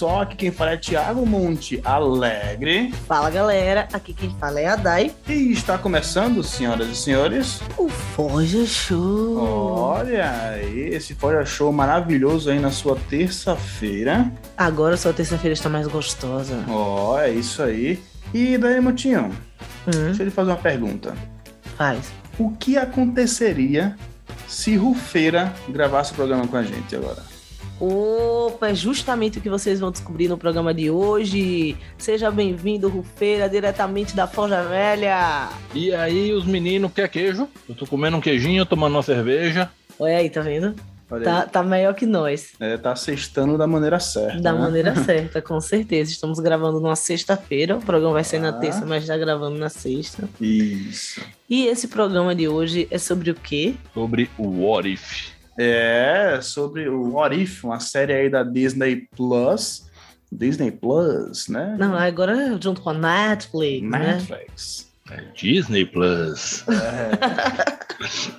pessoal, aqui quem fala é Thiago Monte Alegre. Fala galera, aqui quem fala é a Dai. E está começando, senhoras e senhores, o Forja Show. Olha aí, esse Forja Show maravilhoso aí na sua terça-feira. Agora sua terça-feira está mais gostosa. Ó, oh, é isso aí. E daí, Motinho, hum? deixa eu lhe fazer uma pergunta. Faz. O que aconteceria se Rufeira gravasse o programa com a gente agora? Opa, é justamente o que vocês vão descobrir no programa de hoje. Seja bem-vindo, Rufeira, diretamente da Forja Velha. E aí, os meninos, quer queijo? Eu tô comendo um queijinho, tomando uma cerveja. Olha aí, tá vendo? Tá, tá melhor que nós. É, tá sextando da maneira certa. Da né? maneira certa, com certeza. Estamos gravando numa sexta-feira. O programa vai ser ah. na terça, mas já gravando na sexta. Isso. E esse programa de hoje é sobre o quê? Sobre o What If. É, sobre o What If, uma série aí da Disney Plus. Disney Plus, né? Não, agora junto com a Netflix. Netflix. Né? É Disney Plus. É,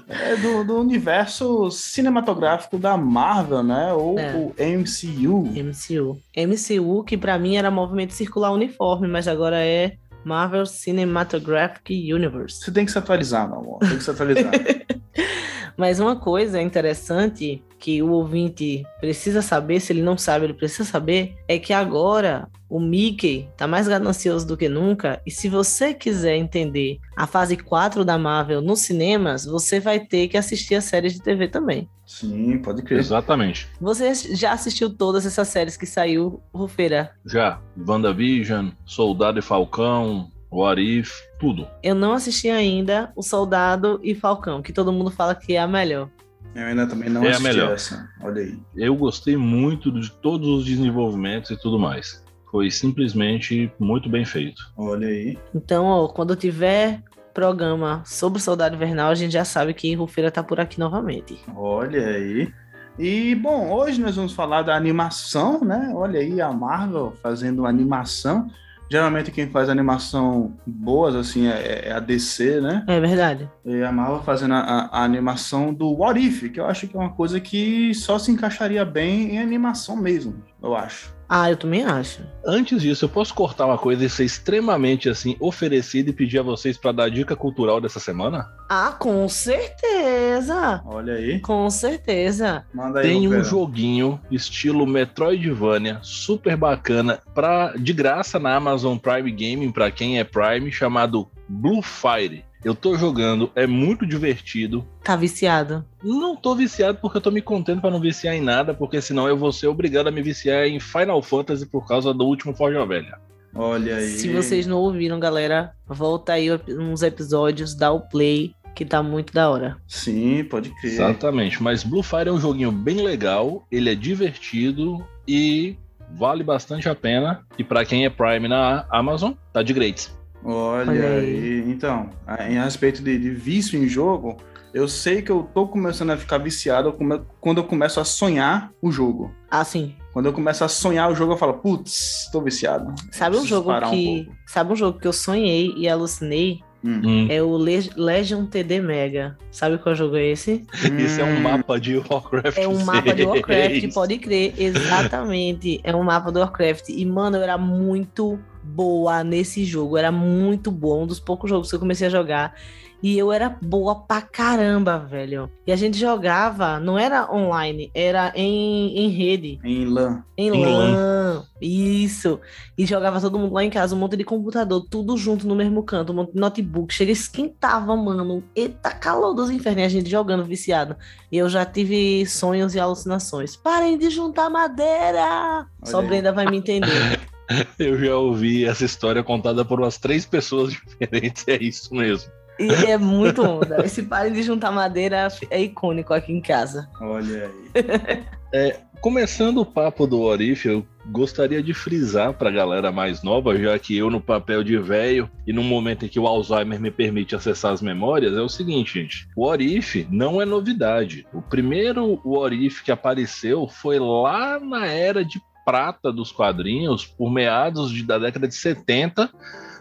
é do, do, universo cinematográfico da Marvel, né? Ou é. o MCU. MCU. MCU, que para mim era movimento circular uniforme, mas agora é Marvel Cinematographic Universe. Você tem que se atualizar, meu amor. Tem que se atualizar. Mas uma coisa interessante que o ouvinte precisa saber, se ele não sabe, ele precisa saber, é que agora o Mickey tá mais ganancioso do que nunca. E se você quiser entender a fase 4 da Marvel nos cinemas, você vai ter que assistir a série de TV também. Sim, pode crer. Exatamente. Você já assistiu todas essas séries que saiu, Rufeira? Já. WandaVision, Soldado e Falcão, What If, tudo. Eu não assisti ainda O Soldado e Falcão, que todo mundo fala que é a melhor. Eu ainda também não é assisti a melhor. essa. Olha aí. Eu gostei muito de todos os desenvolvimentos e tudo mais. Foi simplesmente muito bem feito. Olha aí. Então, ó, quando tiver programa sobre o Soldado Invernal, a gente já sabe que Rufeira tá por aqui novamente. Olha aí. E, bom, hoje nós vamos falar da animação, né? Olha aí a Marvel fazendo uma animação. Geralmente quem faz animação boas, assim, é, é a DC, né? É verdade. E a Marvel fazendo a, a, animação do What If, que eu acho que é uma coisa que só se encaixaria bem em animação mesmo, eu acho. Ah, eu também acho. Antes disso, eu posso cortar uma coisa e ser extremamente assim oferecido e pedir a vocês para dar a dica cultural dessa semana? Ah, com certeza. Olha aí. Com certeza. Manda aí, Tem um joguinho estilo Metroidvania, super bacana, pra, de graça na Amazon Prime Gaming para quem é Prime, chamado Blue Fire. Eu tô jogando, é muito divertido. Tá viciado? Não tô viciado porque eu tô me contendo para não viciar em nada, porque senão eu vou ser obrigado a me viciar em Final Fantasy por causa do último Forja Velha. Olha aí. Se vocês não ouviram, galera, volta aí uns episódios, dá o play, que tá muito da hora. Sim, pode crer. Exatamente, mas Blue Fire é um joguinho bem legal, ele é divertido e vale bastante a pena. E para quem é Prime na Amazon, tá de grátis. Olha, Olha aí. Então, a- em respeito de, de vício em jogo, eu sei que eu tô começando a ficar viciado quando eu começo a sonhar o jogo. Ah, sim. Quando eu começo a sonhar o jogo, eu falo, putz, tô viciado. Sabe um jogo um que. pouco. sabe um jogo que eu sonhei e alucinei? Hum. Hum. É o Le- Legion TD Mega. Sabe qual jogo é esse? Esse é um Hum. mapa de Warcraft. É um mapa de Warcraft, 6. pode crer. Exatamente. É um mapa do Warcraft. E, mano, eu era muito boa nesse jogo. Era muito bom. Um dos poucos jogos que eu comecei a jogar. E eu era boa pra caramba, velho. E a gente jogava, não era online, era em, em rede. Em LAN. Em, Em LAN. Isso. E jogava todo mundo lá em casa, um monte de computador, tudo junto no mesmo canto, um monte de notebook. Chega, esquentava, mano. Eita, calor dos infernos. E a gente jogando viciado. E eu já tive sonhos e alucinações. Parem de juntar madeira! Só aí. Brenda vai me entender. Eu já ouvi essa história contada por umas três pessoas diferentes, é isso mesmo. E é muito onda. Esse parem de juntar madeira é icônico aqui em casa. Olha aí. Começando o papo do Orif, eu gostaria de frisar para a galera mais nova, já que eu no papel de velho e no momento em que o Alzheimer me permite acessar as memórias, é o seguinte, gente. O Orif não é novidade. O primeiro Orif que apareceu foi lá na era de prata dos quadrinhos, por meados de- da década de 70,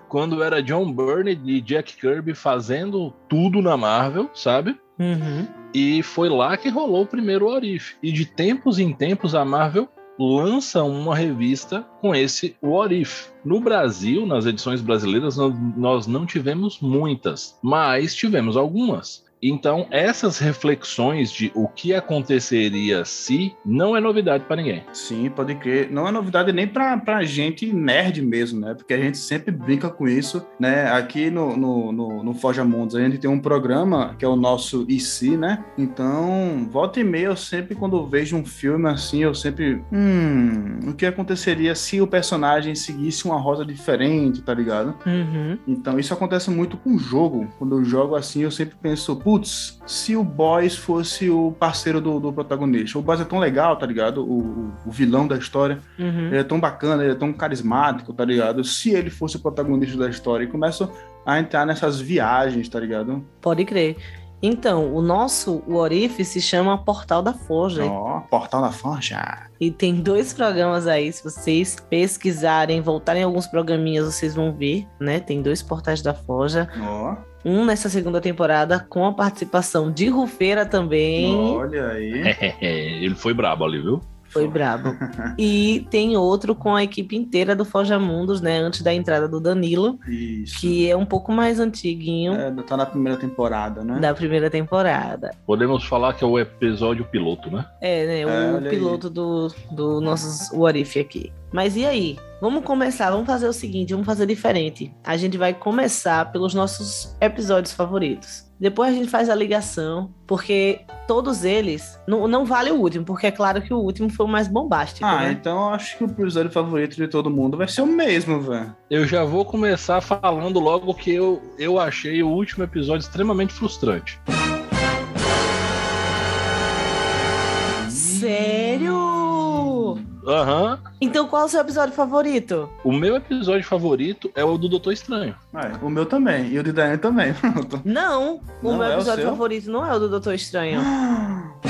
quando era John Byrne e Jack Kirby fazendo tudo na Marvel, sabe? Uhum. E foi lá que rolou o primeiro Orif. E de tempos em tempos a Marvel lança uma revista com esse What If. No Brasil, nas edições brasileiras, nós não tivemos muitas, mas tivemos algumas. Então, essas reflexões de o que aconteceria se não é novidade para ninguém. Sim, pode crer. Não é novidade nem para gente nerd mesmo, né? Porque a gente sempre brinca com isso, né? Aqui no, no, no, no Forja Mundos, a gente tem um programa que é o nosso IC, né? Então, volta e meia, eu sempre, quando vejo um filme assim, eu sempre. Hum, o que aconteceria se o personagem seguisse uma rosa diferente, tá ligado? Uhum. Então, isso acontece muito com o jogo. Quando eu jogo assim, eu sempre penso, putz, se o Boys fosse o parceiro do, do protagonista. O Boys é tão legal, tá ligado? O, o vilão da história. Uhum. Ele é tão bacana, ele é tão carismático, tá ligado? Se ele fosse o protagonista da história. E começa a entrar nessas viagens, tá ligado? Pode crer. Então, o nosso What se chama Portal da Forja. Ó, oh, Portal da Forja. E tem dois programas aí, se vocês pesquisarem, voltarem alguns programinhas, vocês vão ver, né? Tem dois portais da Forja. Ó. Oh um nessa segunda temporada com a participação de Rufeira também. Olha aí. Ele foi brabo ali, viu? Foi brabo. e tem outro com a equipe inteira do Forja Mundos, né? Antes da entrada do Danilo. Isso. Que é um pouco mais antiguinho. É, tá na primeira temporada, né? Da primeira temporada. Podemos falar que é o episódio piloto, né? É, né? É, o piloto do, do nossos Warif aqui. Mas e aí? Vamos começar, vamos fazer o seguinte, vamos fazer diferente. A gente vai começar pelos nossos episódios favoritos. Depois a gente faz a ligação, porque todos eles não, não vale o último, porque é claro que o último foi o mais bombástico. Ah, né? então eu acho que o episódio favorito de todo mundo vai ser o mesmo, velho. Eu já vou começar falando logo que eu, eu achei o último episódio extremamente frustrante. Sério? Aham. Uhum. Então qual é o seu episódio favorito? O meu episódio favorito é o do Doutor Estranho. É, o meu também. E o de Daniel também. não, o não meu é episódio o favorito não é o do Doutor Estranho.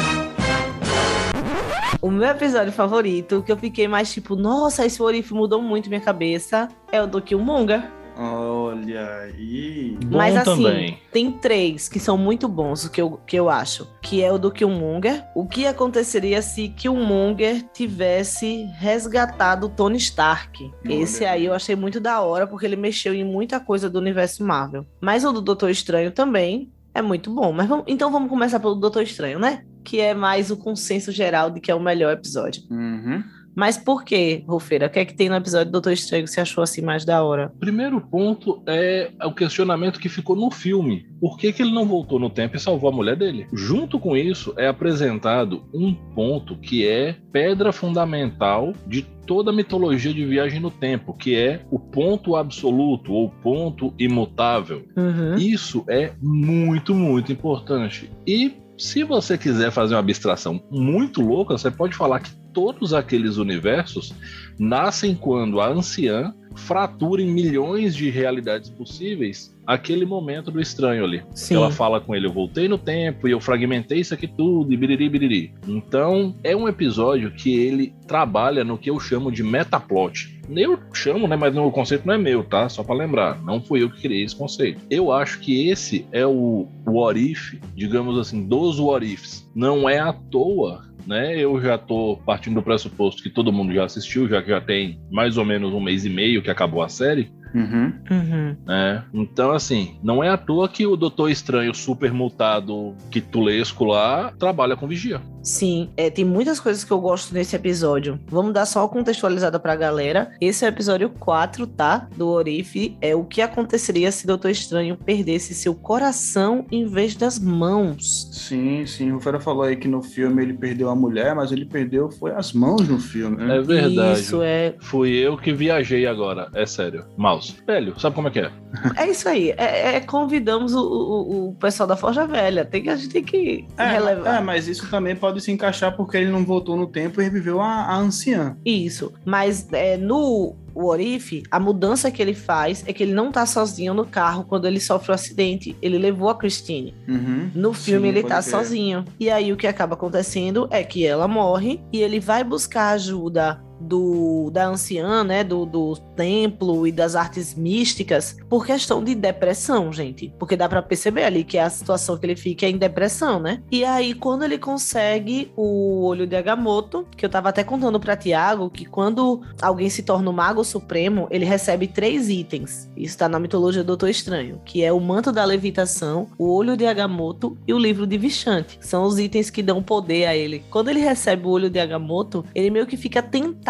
O meu episódio favorito, que eu fiquei mais tipo, nossa, esse Orif mudou muito minha cabeça, é o do Killmonger. Olha aí. Bom Mas assim, também. tem três que são muito bons, que eu, que eu acho. Que é o do Killmonger. O que aconteceria se Killmonger tivesse resgatado Tony Stark? Olha. Esse aí eu achei muito da hora, porque ele mexeu em muita coisa do universo Marvel. Mas o do Doutor Estranho também é muito bom. Mas vamos, então vamos começar pelo Doutor Estranho, né? Que é mais o consenso geral de que é o melhor episódio. Uhum. Mas por que, Rufeira? O que é que tem no episódio do Doutor Estranho que você achou assim mais da hora? Primeiro ponto é o questionamento que ficou no filme. Por que, que ele não voltou no tempo e salvou a mulher dele? Junto com isso, é apresentado um ponto que é pedra fundamental de toda a mitologia de viagem no tempo, que é o ponto absoluto ou ponto imutável. Uhum. Isso é muito, muito importante. E se você quiser fazer uma abstração muito louca, você pode falar que todos aqueles universos nascem quando a anciã fratura em milhões de realidades possíveis aquele momento do estranho ali. Sim. Ela fala com ele, eu voltei no tempo e eu fragmentei isso aqui tudo, e biriri, biriri. Então, é um episódio que ele trabalha no que eu chamo de metaplot. Eu chamo, né, mas o conceito não é meu, tá? Só para lembrar, não fui eu que criei esse conceito. Eu acho que esse é o what if, digamos assim, dos what ifs. Não é à toa né? Eu já tô partindo do pressuposto que todo mundo já assistiu, já que já tem mais ou menos um mês e meio que acabou a série. Uhum. Uhum. É, então, assim, não é à toa que o Doutor Estranho super mutado quitulesco lá trabalha com vigia. Sim, é, tem muitas coisas que eu gosto nesse episódio. Vamos dar só uma contextualizada pra galera. Esse é o episódio 4, tá? Do Orif. É o que aconteceria se Doutor Estranho perdesse seu coração em vez das mãos. Sim, sim. O Fera falou aí que no filme ele perdeu a mulher, mas ele perdeu foi as mãos no filme. Né? É verdade. Isso é. Fui eu que viajei agora. É sério. Mouse. Velho, sabe como é que é? É isso aí. É, é convidamos o, o, o, pessoal da Forja Velha. Tem que, a gente tem que é, relevar. É, mas isso também pode pode se encaixar porque ele não voltou no tempo e reviveu a, a anciã. Isso. Mas é, no o Orif, a mudança que ele faz é que ele não tá sozinho no carro quando ele sofre o um acidente. Ele levou a Christine. Uhum. No filme, Sim, ele tá sozinho. E aí, o que acaba acontecendo é que ela morre e ele vai buscar ajuda do da anciã, né, do, do templo e das artes místicas por questão de depressão, gente. Porque dá para perceber ali que a situação que ele fica é em depressão, né? E aí, quando ele consegue o olho de Agamotto, que eu tava até contando para Tiago, que quando alguém se torna o Mago Supremo, ele recebe três itens. Isso tá na mitologia do Doutor Estranho, que é o manto da levitação, o olho de Agamotto e o livro de Vichante. São os itens que dão poder a ele. Quando ele recebe o olho de Agamotto, ele meio que fica tentado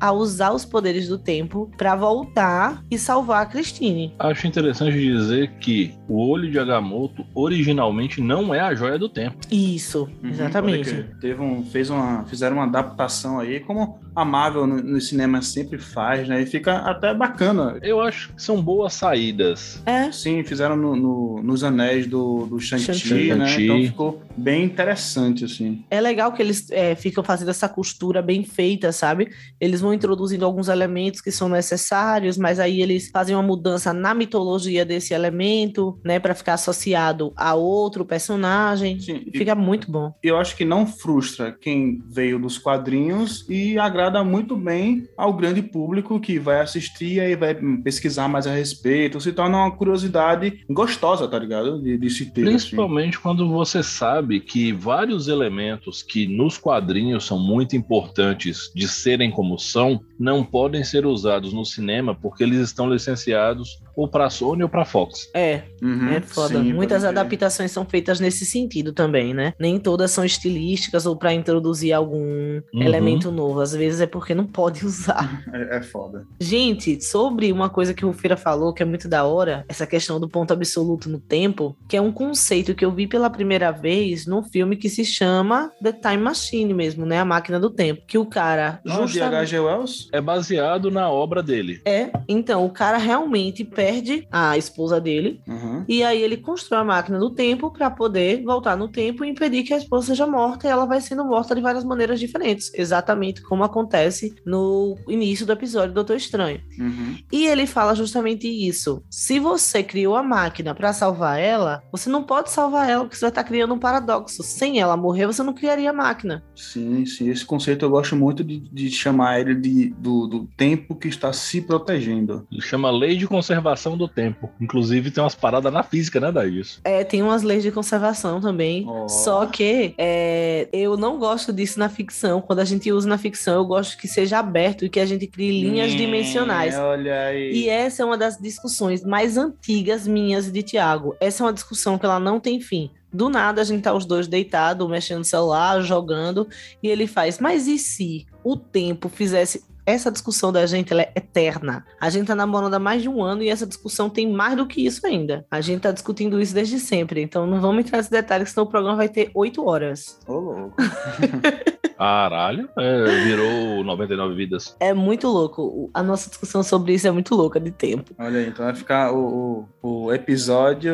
a usar os poderes do tempo para voltar e salvar a Christine. Acho interessante dizer que o olho de Agamotto originalmente não é a joia do tempo. Isso, Uhum, exatamente. Teve um, fez uma, fizeram uma adaptação aí, como a Marvel no, no cinema sempre faz, né? E fica até bacana. Eu acho que são boas saídas. É, Sim, fizeram no, no- nos anéis do, do Shang-Chi, né? Então ficou bem interessante, assim. É legal que eles é, ficam fazendo essa costura bem feita, sabe? Eles vão introduzindo alguns elementos que são necessários, mas aí eles fazem uma mudança na mitologia desse elemento, né, Pra ficar associado a outro personagem. Sim, E fica muito bom. eu acho que não frustra quem veio dos quadrinhos e agrada muito bem ao grande público que vai assistir e vai pesquisar mais a respeito. Se torna uma curiosidade gostosa, tá ligado? De, de se ter. assim. Principalmente quando você sabe que vários elementos que nos quadrinhos são muito importantes de serem como são, não podem ser usados no cinema porque eles estão licenciados ou para Sony ou para Fox. É, Uhum, é foda. sim, Muitas adaptações são feitas nesse sentido também, né? Nem todas são estilísticas ou pra introduzir algum Uhum. elemento novo. Às vezes é porque não pode usar. É, é foda. Gente, sobre uma coisa que o Feira falou que é muito da hora, essa questão do ponto absoluto no tempo, que é um conceito que eu vi pela primeira vez num filme que se chama The Time Machine mesmo, né? A máquina do tempo. Que o cara. Ah, de justamente- H.G. Wells? É baseado na obra dele. É, então, o cara realmente perde a esposa dele. Uhum. E aí ele constrói a máquina do tempo para poder voltar no tempo e impedir que a esposa seja morta. E ela vai sendo morta de várias maneiras diferentes, exatamente como acontece no início do episódio do Doutor Estranho. Uhum. E ele fala justamente isso. Se você criou a máquina para salvar ela, você não pode salvar ela porque você vai estar criando um paradoxo. Sem ela morrer, você não criaria a máquina. Sim, sim. Esse conceito eu gosto muito de, de chamar ele de, do, do tempo que está se protegendo. Ele chama Lei de Conservação do Tempo. Inclusive tem umas paradas na física, né, da isso. É, tem umas leis de conservação também. Ó. Só que é, eu não gosto disso na ficção. Quando a gente usa na ficção, eu gosto que seja aberto e que a gente crie linhas Hum, dimensionais. Olha aí. E essa é uma das discussões mais antigas minhas e de Tiago. Essa é uma discussão que ela não tem fim. Do nada a gente tá os dois deitados, mexendo no celular, jogando, e ele faz, mas e se o tempo fizesse. Essa discussão da gente ela é eterna. A gente tá namorando há mais de um ano e essa discussão tem mais do que isso ainda. A gente tá discutindo isso desde sempre. Então não vamos entrar nesse detalhe, senão o programa vai ter oito horas. Ô, louco. Caralho, é, virou 99 vidas. É muito louco. A nossa discussão sobre isso é muito louca de tempo. Olha aí, então vai ficar o, o, o episódio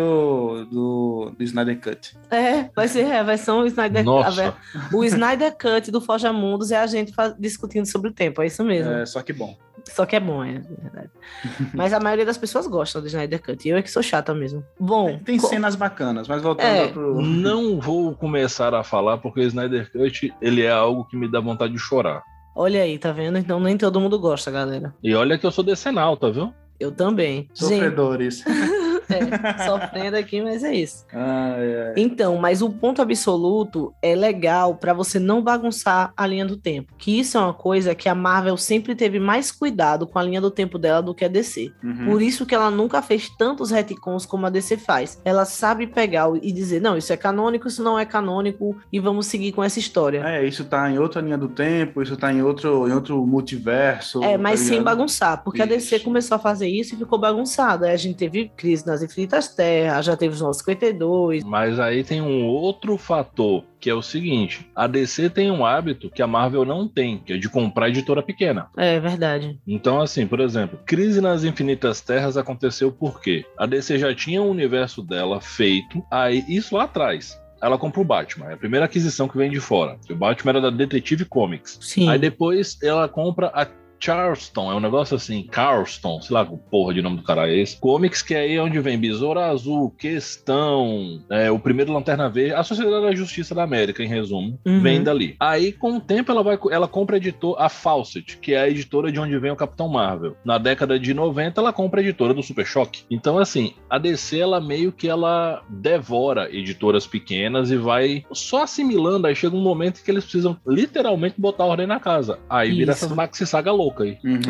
do, do Snyder Cut. É, vai ser, é, vai ser um Snyder Nossa, O Snyder Cut do Forja Mundos é a gente discutindo sobre o tempo, é isso mesmo. É, só que bom. Só que é bom, é verdade. Mas a maioria das pessoas gostam do Snyder Cut. e Eu é que sou chata mesmo. Bom, Tem co- cenas bacanas, mas voltando É. pro. não vou começar a falar porque o Snyder Cut ele é algo que me dá vontade de chorar. olha aí, tá vendo? Então nem todo mundo gosta, galera. E olha que eu sou decenalta, viu? Eu também. Gente, Sofredores. é, sofrendo aqui, mas é isso. Ai, ai. Então, mas o ponto absoluto é legal pra você não bagunçar a linha do tempo. Que isso é uma coisa que a Marvel sempre teve mais cuidado com a linha do tempo dela do que a DC. Uhum. Por isso que ela nunca fez tantos retcons como a DC faz. Ela sabe pegar e dizer, não, isso é canônico, isso não é canônico, e vamos seguir com essa história. É, isso tá em outra linha do tempo, isso tá em outro, em outro multiverso. É, mas tá sem bagunçar, porque a DC Isso. começou a fazer isso e ficou bagunçada. A gente teve crise nas Infinitas Terras, já teve os 952. Mas aí tem um outro fator, que é o seguinte: a DC tem um hábito que a Marvel não tem, que é de comprar editora pequena. É verdade. Então, assim, por exemplo, Crise nas Infinitas Terras aconteceu porque a DC já tinha o universo dela feito, aí isso lá atrás. Ela compra o Batman, é a primeira aquisição que vem de fora. O Batman era da Detective Comics. Sim. Aí depois ela compra a Charleston, é um negócio assim, Carlston, sei lá que porra de nome do cara é esse. Comics que é aí onde vem Besouro Azul, Questão, é, o primeiro Lanterna Verde, a Sociedade da Justiça da América, em resumo, Uhum. vem dali. Aí, com o tempo, ela vai ela compra a editor, a Fawcett, que é a editora de onde vem o Capitão Marvel. Na década de 90, ela compra a editora do Super Choque. Então, assim, a DC, ela meio que ela devora editoras pequenas e vai só assimilando. Aí chega um momento que eles precisam literalmente botar ordem na casa. Aí vira Isso. essas maxi saga louca aí. Uhum.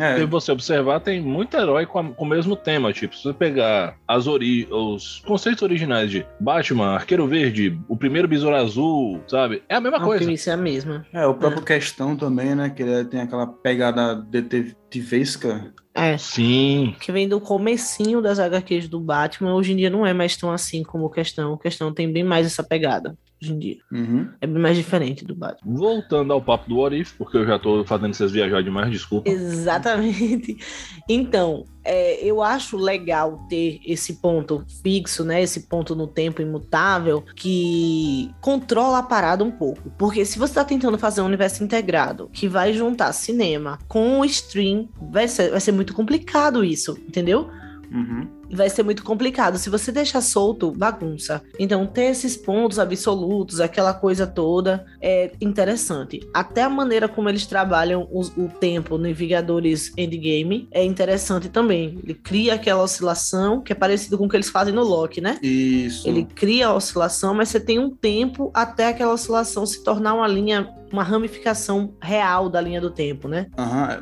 É. É. Se você observar, tem muito herói com, a- com o mesmo tema. Tipo, se você pegar as ori os conceitos originais de Batman, Arqueiro Verde, o primeiro Besouro Azul, sabe? É a mesma A coisa. alquimista é a mesma. É, o próprio Questão também, né? Que ele tem aquela pegada detetivesca. É. Sim. Que vem do comecinho das HQs do Batman, hoje em dia não é mais tão assim como o Questão. O Questão tem bem mais essa pegada, hoje em dia. Uhum. É bem mais diferente do Batman. Voltando ao papo do Orif, porque eu já tô fazendo vocês viajar demais, desculpa. Exatamente. Então, é, eu acho legal ter esse ponto fixo, né? Esse ponto no tempo imutável que controla a parada um pouco. Porque se você tá tentando fazer um universo integrado que vai juntar cinema com o stream, vai ser, vai ser muito complicado isso, entendeu? Uhum. vai ser muito complicado. Se você deixar solto, bagunça. Então, ter esses pontos absolutos, aquela coisa toda, é interessante. Até a maneira como eles trabalham os- o, tempo no Vingadores Endgame é interessante também. Ele cria aquela oscilação, que é parecido com o que eles fazem no Loki, né? Isso. Ele cria a oscilação, mas você tem um tempo até aquela oscilação se tornar uma linha, uma ramificação real da linha do tempo, né?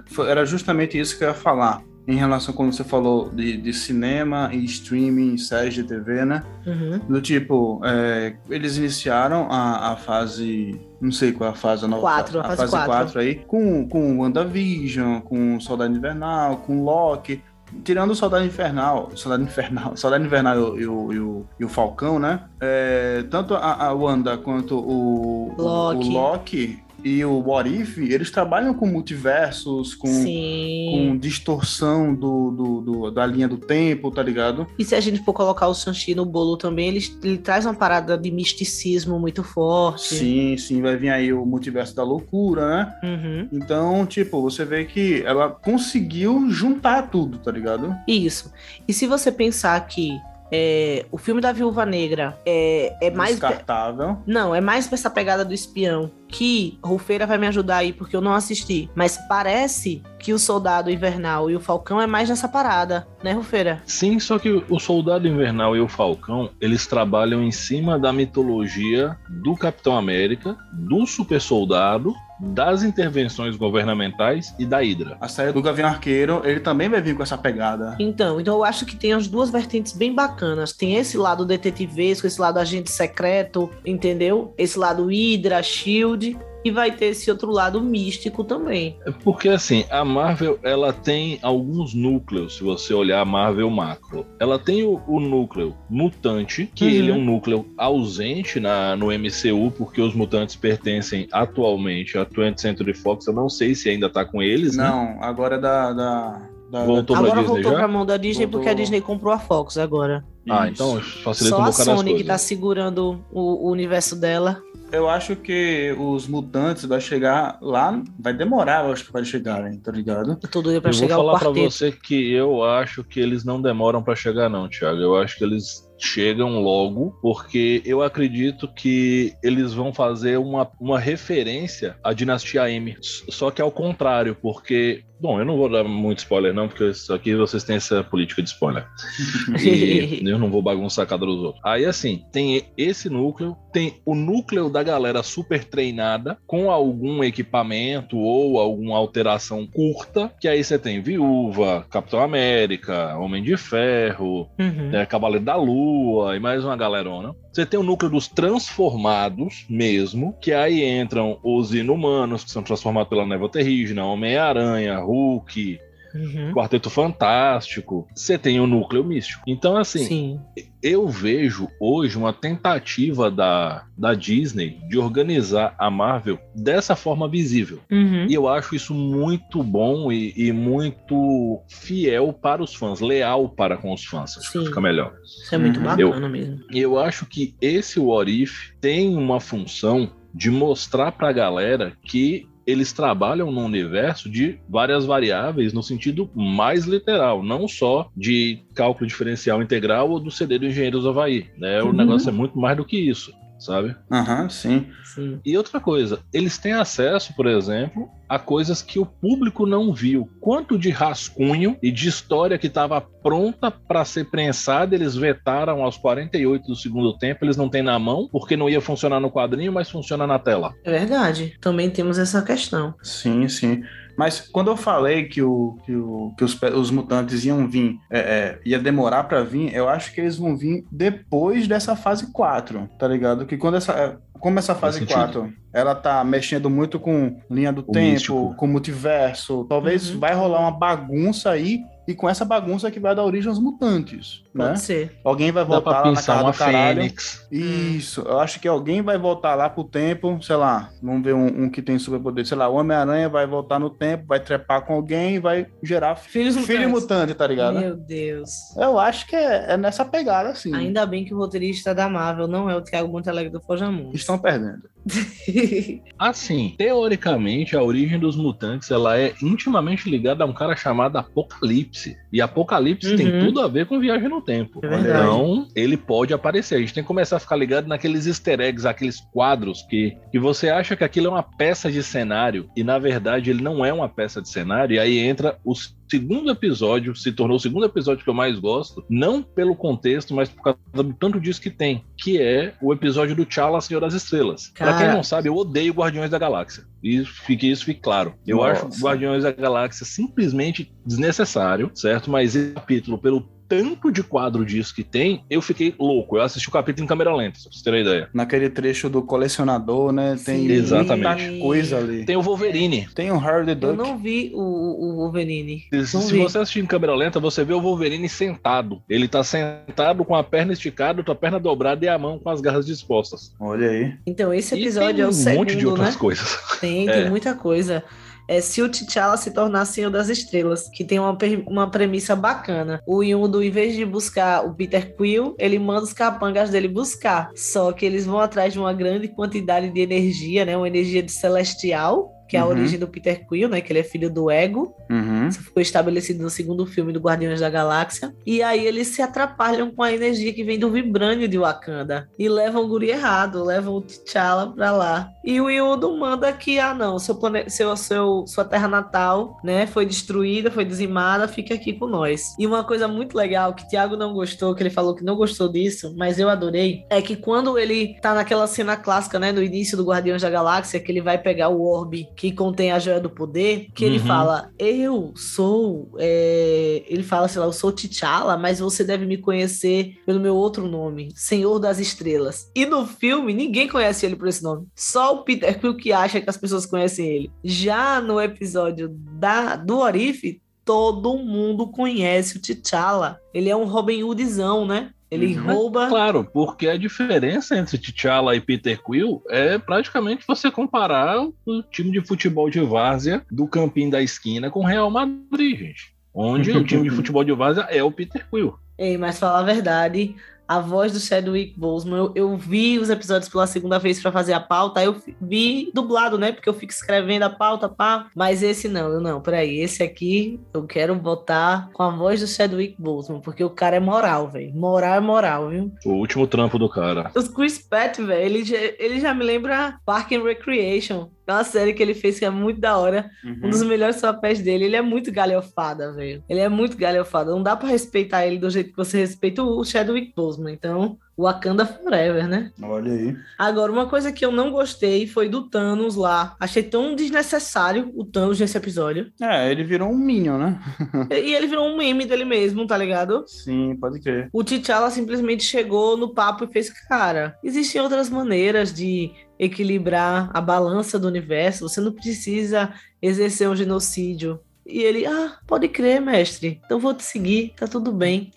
Foi- Era justamente isso que eu ia falar. Em relação quando você falou de, de cinema e streaming, séries de TV, né? Uhum. Do tipo, é, eles iniciaram a, a fase. Não sei qual é a fase a nova. Quatro, a a fase fase quatro. 4 aí. Com, com WandaVision, com Soldado Invernal, com Loki. Tirando o Soldado Infernal, Soldado Infernal, Soldado Invernal e o, e o, e o Falcão, né? É, tanto a, a Wanda quanto o, o- Loki. o Loki e o What If, eles trabalham com multiversos, com, com distorção do, do, do- da linha do tempo, tá ligado? E se a gente for colocar o Shang-Chi no bolo também, ele, ele traz uma parada de misticismo muito forte. Sim, sim, vai vir aí o multiverso da loucura, né? Uhum. Então, tipo, você vê que ela conseguiu juntar tudo, tá ligado? Isso. E se você pensar que é, o filme da Viúva Negra é, é mais. Descartável. Não, é mais pra essa pegada do espião. Que Rufeira vai me ajudar aí, porque eu não assisti. Mas parece que o Soldado Invernal e o Falcão é mais nessa parada, né, Rufeira? Sim, só que o Soldado Invernal e o Falcão, eles trabalham em cima da mitologia do Capitão América, do Super Soldado, das intervenções governamentais e da Hydra. A série do Gavião Arqueiro, ele também vai vir com essa pegada. Então, então eu acho que tem as duas vertentes bem bacanas. Tem esse lado detetivesco, esse lado agente secreto, entendeu? Esse lado Hydra, Shield. E vai ter esse outro lado místico também. Porque assim, a Marvel ela tem alguns núcleos, se você olhar a Marvel macro. Ela tem o, o núcleo mutante, que Uhum. ele é um núcleo ausente na, no MCU, porque os mutantes pertencem atualmente à 20th Century Fox. Eu não sei se ainda tá com eles, né? Não, agora é da. da, da Voltou pra agora Disney voltou já? pra mão da Disney Voltou. porque a Disney comprou a Fox agora. Ah, Isso. então facilita Só um a bocado as Sony que tá segurando o, o universo dela. Eu acho que os mutantes vai chegar lá. Vai demorar, eu acho que vai chegarem, tá ligado? Tudo ia pra Eu vou chegar ao falar pra quarteto. você que eu acho que eles não demoram pra chegar, não, Thiago. Eu acho que eles chegam logo, porque eu acredito que eles vão fazer uma, uma referência à dinastia M. Só que ao contrário, porque. Bom, eu não vou dar muito spoiler, não, porque isso aqui vocês têm essa política de spoiler. E eu não vou bagunçar a cada dos outros. Aí, assim, tem esse núcleo, tem o núcleo da galera super treinada, com algum equipamento ou alguma alteração curta, que aí você tem Viúva, Capitão América, Homem de Ferro, Uhum. é, Cavaleiro da Lua e mais uma galerona. Você tem o núcleo dos transformados mesmo, que aí entram os inumanos, que são transformados pela névoa terrígena, Homem-Aranha, Hulk, Uhum. Quarteto Fantástico. Você tem o núcleo místico. Então, assim, Sim. eu vejo hoje uma tentativa da, da Disney de organizar a Marvel dessa forma visível. Uhum. E eu acho isso muito bom e, e muito fiel para os fãs, leal para com os fãs. Acho que Sim. fica melhor. Isso é muito Uhum. bacana mesmo. E eu acho que esse What If tem uma função de mostrar pra galera que eles trabalham no universo de várias variáveis no sentido mais literal, não só de cálculo diferencial integral ou do CD do Engenheiros do Havaí. Né? O uhum. negócio é muito mais do que isso sabe? Aham, uhum, sim. sim. E outra coisa, eles têm acesso, por exemplo, a coisas que o público não viu. Quanto de rascunho e de história que estava pronta para ser prensada, eles vetaram aos 48 do segundo tempo, eles não têm na mão, porque não ia funcionar no quadrinho, mas funciona na tela. É verdade. Também temos essa questão. Sim, sim. Mas quando eu falei que, o, que, o, que os, os mutantes iam vir, é, é, ia demorar para vir, eu acho que eles vão vir depois dessa fase 4, tá ligado? Que quando essa. Como essa fase 4 ela tá mexendo muito com linha do o tempo, místico. com multiverso, talvez uhum. vai rolar uma bagunça aí e com essa bagunça que vai dar origem aos mutantes. Pode né? ser. Alguém vai voltar lá na casa uma do caralho. Fênix. Isso. Eu acho que alguém vai voltar lá pro tempo, sei lá, vamos ver um, um que tem superpoder, sei lá, o Homem-Aranha vai voltar no tempo, vai trepar com alguém e vai gerar Filhos filho mutante, tá ligado? Meu Deus. Eu acho que é, é, nessa pegada, assim. Ainda bem que o roteirista da Marvel não é o Thiago Montalegre do Fojamun. Estão perdendo. assim, teoricamente, a origem dos mutantes ela é intimamente ligada a um cara chamado Apocalipse. E Apocalipse uhum. tem tudo a ver com viagem no tempo. É então, ele pode aparecer. A gente tem que começar a ficar ligado naqueles easter eggs, aqueles quadros que, que você acha que aquilo é uma peça de cenário e na verdade ele não é uma peça de cenário. E aí entra os segundo episódio se tornou o segundo episódio que eu mais gosto, não pelo contexto, mas por causa do tanto disso que tem, que é o episódio do T'Challa, Senhor das Estrelas. Cara... Pra quem não sabe, eu odeio Guardiões da Galáxia. E fique isso fique claro. Eu Nossa. acho Guardiões da Galáxia simplesmente desnecessário, certo? Mas esse capítulo, pelo tanto de quadro disso que tem, eu fiquei louco. Eu assisti o capítulo em câmera lenta, pra você ter uma ideia. Naquele trecho do colecionador, né? Tem Exatamente. muita coisa ali. Tem o Wolverine. Tem o Harry the Duck. Eu não vi o, o Wolverine. Se, se você assistir em câmera lenta, você vê o Wolverine sentado. Ele tá sentado com a perna esticada, a perna dobrada e a mão com as garras dispostas. Olha aí. Então, esse episódio é o um segundo, monte de outras né? coisas. Tem, tem é. muita coisa é se o T'Challa se tornar Senhor das Estrelas, que tem uma, uma premissa bacana. O Yundo, em vez de buscar o Peter Quill, ele manda os capangas dele buscar. Só que eles vão atrás de uma grande quantidade de energia, né? Uma energia de celestial, que é a uhum. origem do Peter Quill, né? Que ele é filho do Ego. Uhum. Isso ficou estabelecido no segundo filme do Guardiões da Galáxia. E aí eles se atrapalham com a energia que vem do vibrânio de Wakanda. E levam o guri errado, levam o T'Challa pra lá. E o Yudo manda que, ah não, seu, plane... seu, seu, sua terra natal, né? Foi destruída, foi dizimada, fica aqui com nós. E uma coisa muito legal que Thiago não gostou, que ele falou que não gostou disso, mas eu adorei, é que quando ele tá naquela cena clássica, né? No início do Guardiões da Galáxia, que ele vai pegar o orbe que contém a joia do poder, que uhum. ele fala: Eu sou. É... Ele fala, sei lá, eu sou T'Challa, mas você deve me conhecer pelo meu outro nome, Senhor das Estrelas. E no filme, ninguém conhece ele por esse nome. Só o Peter Quill que acha que as pessoas conhecem ele. Já no episódio da, do Orife, todo mundo conhece o T'Challa. Ele é um Robin Hoodzão, né? Ele uhum. rouba. Claro, porque a diferença entre T'Challa e Peter Quill é praticamente você comparar o time de futebol de várzea do campinho da esquina com o Real Madrid, gente. Onde o time de futebol de várzea é o Peter Quill. Ei, mas falar a verdade, a voz do Chadwick Boseman. Eu, eu vi os episódios pela segunda vez para fazer a pauta, aí eu vi dublado, né? Porque eu fico escrevendo a pauta, pá. Mas esse não, eu não, peraí. Esse aqui eu quero botar com a voz do Chadwick Boseman, porque o cara é moral, velho. Moral é moral, viu? O último trampo do cara. Os Chris Pratt, velho, ele, ele já me lembra Park and Recreation. É uma série que ele fez que é muito da hora. Uhum. Um dos melhores papéis dele. Ele é muito galhofada, velho. Ele é muito galhofada. Não dá para respeitar ele do jeito que você respeita o Chadwick Boseman. Então, Wakanda Forever, né? Olha aí. Agora, uma coisa que eu não gostei foi do Thanos lá. Achei tão desnecessário o Thanos nesse episódio. É, ele virou um Minion, né? e ele virou um meme dele mesmo, tá ligado? Sim, pode crer. O T'Challa simplesmente chegou no papo e fez, cara, existem outras maneiras de equilibrar a balança do universo. Você não precisa exercer um genocídio E ele, ah, pode crer, mestre. Então vou te seguir, tá tudo bem.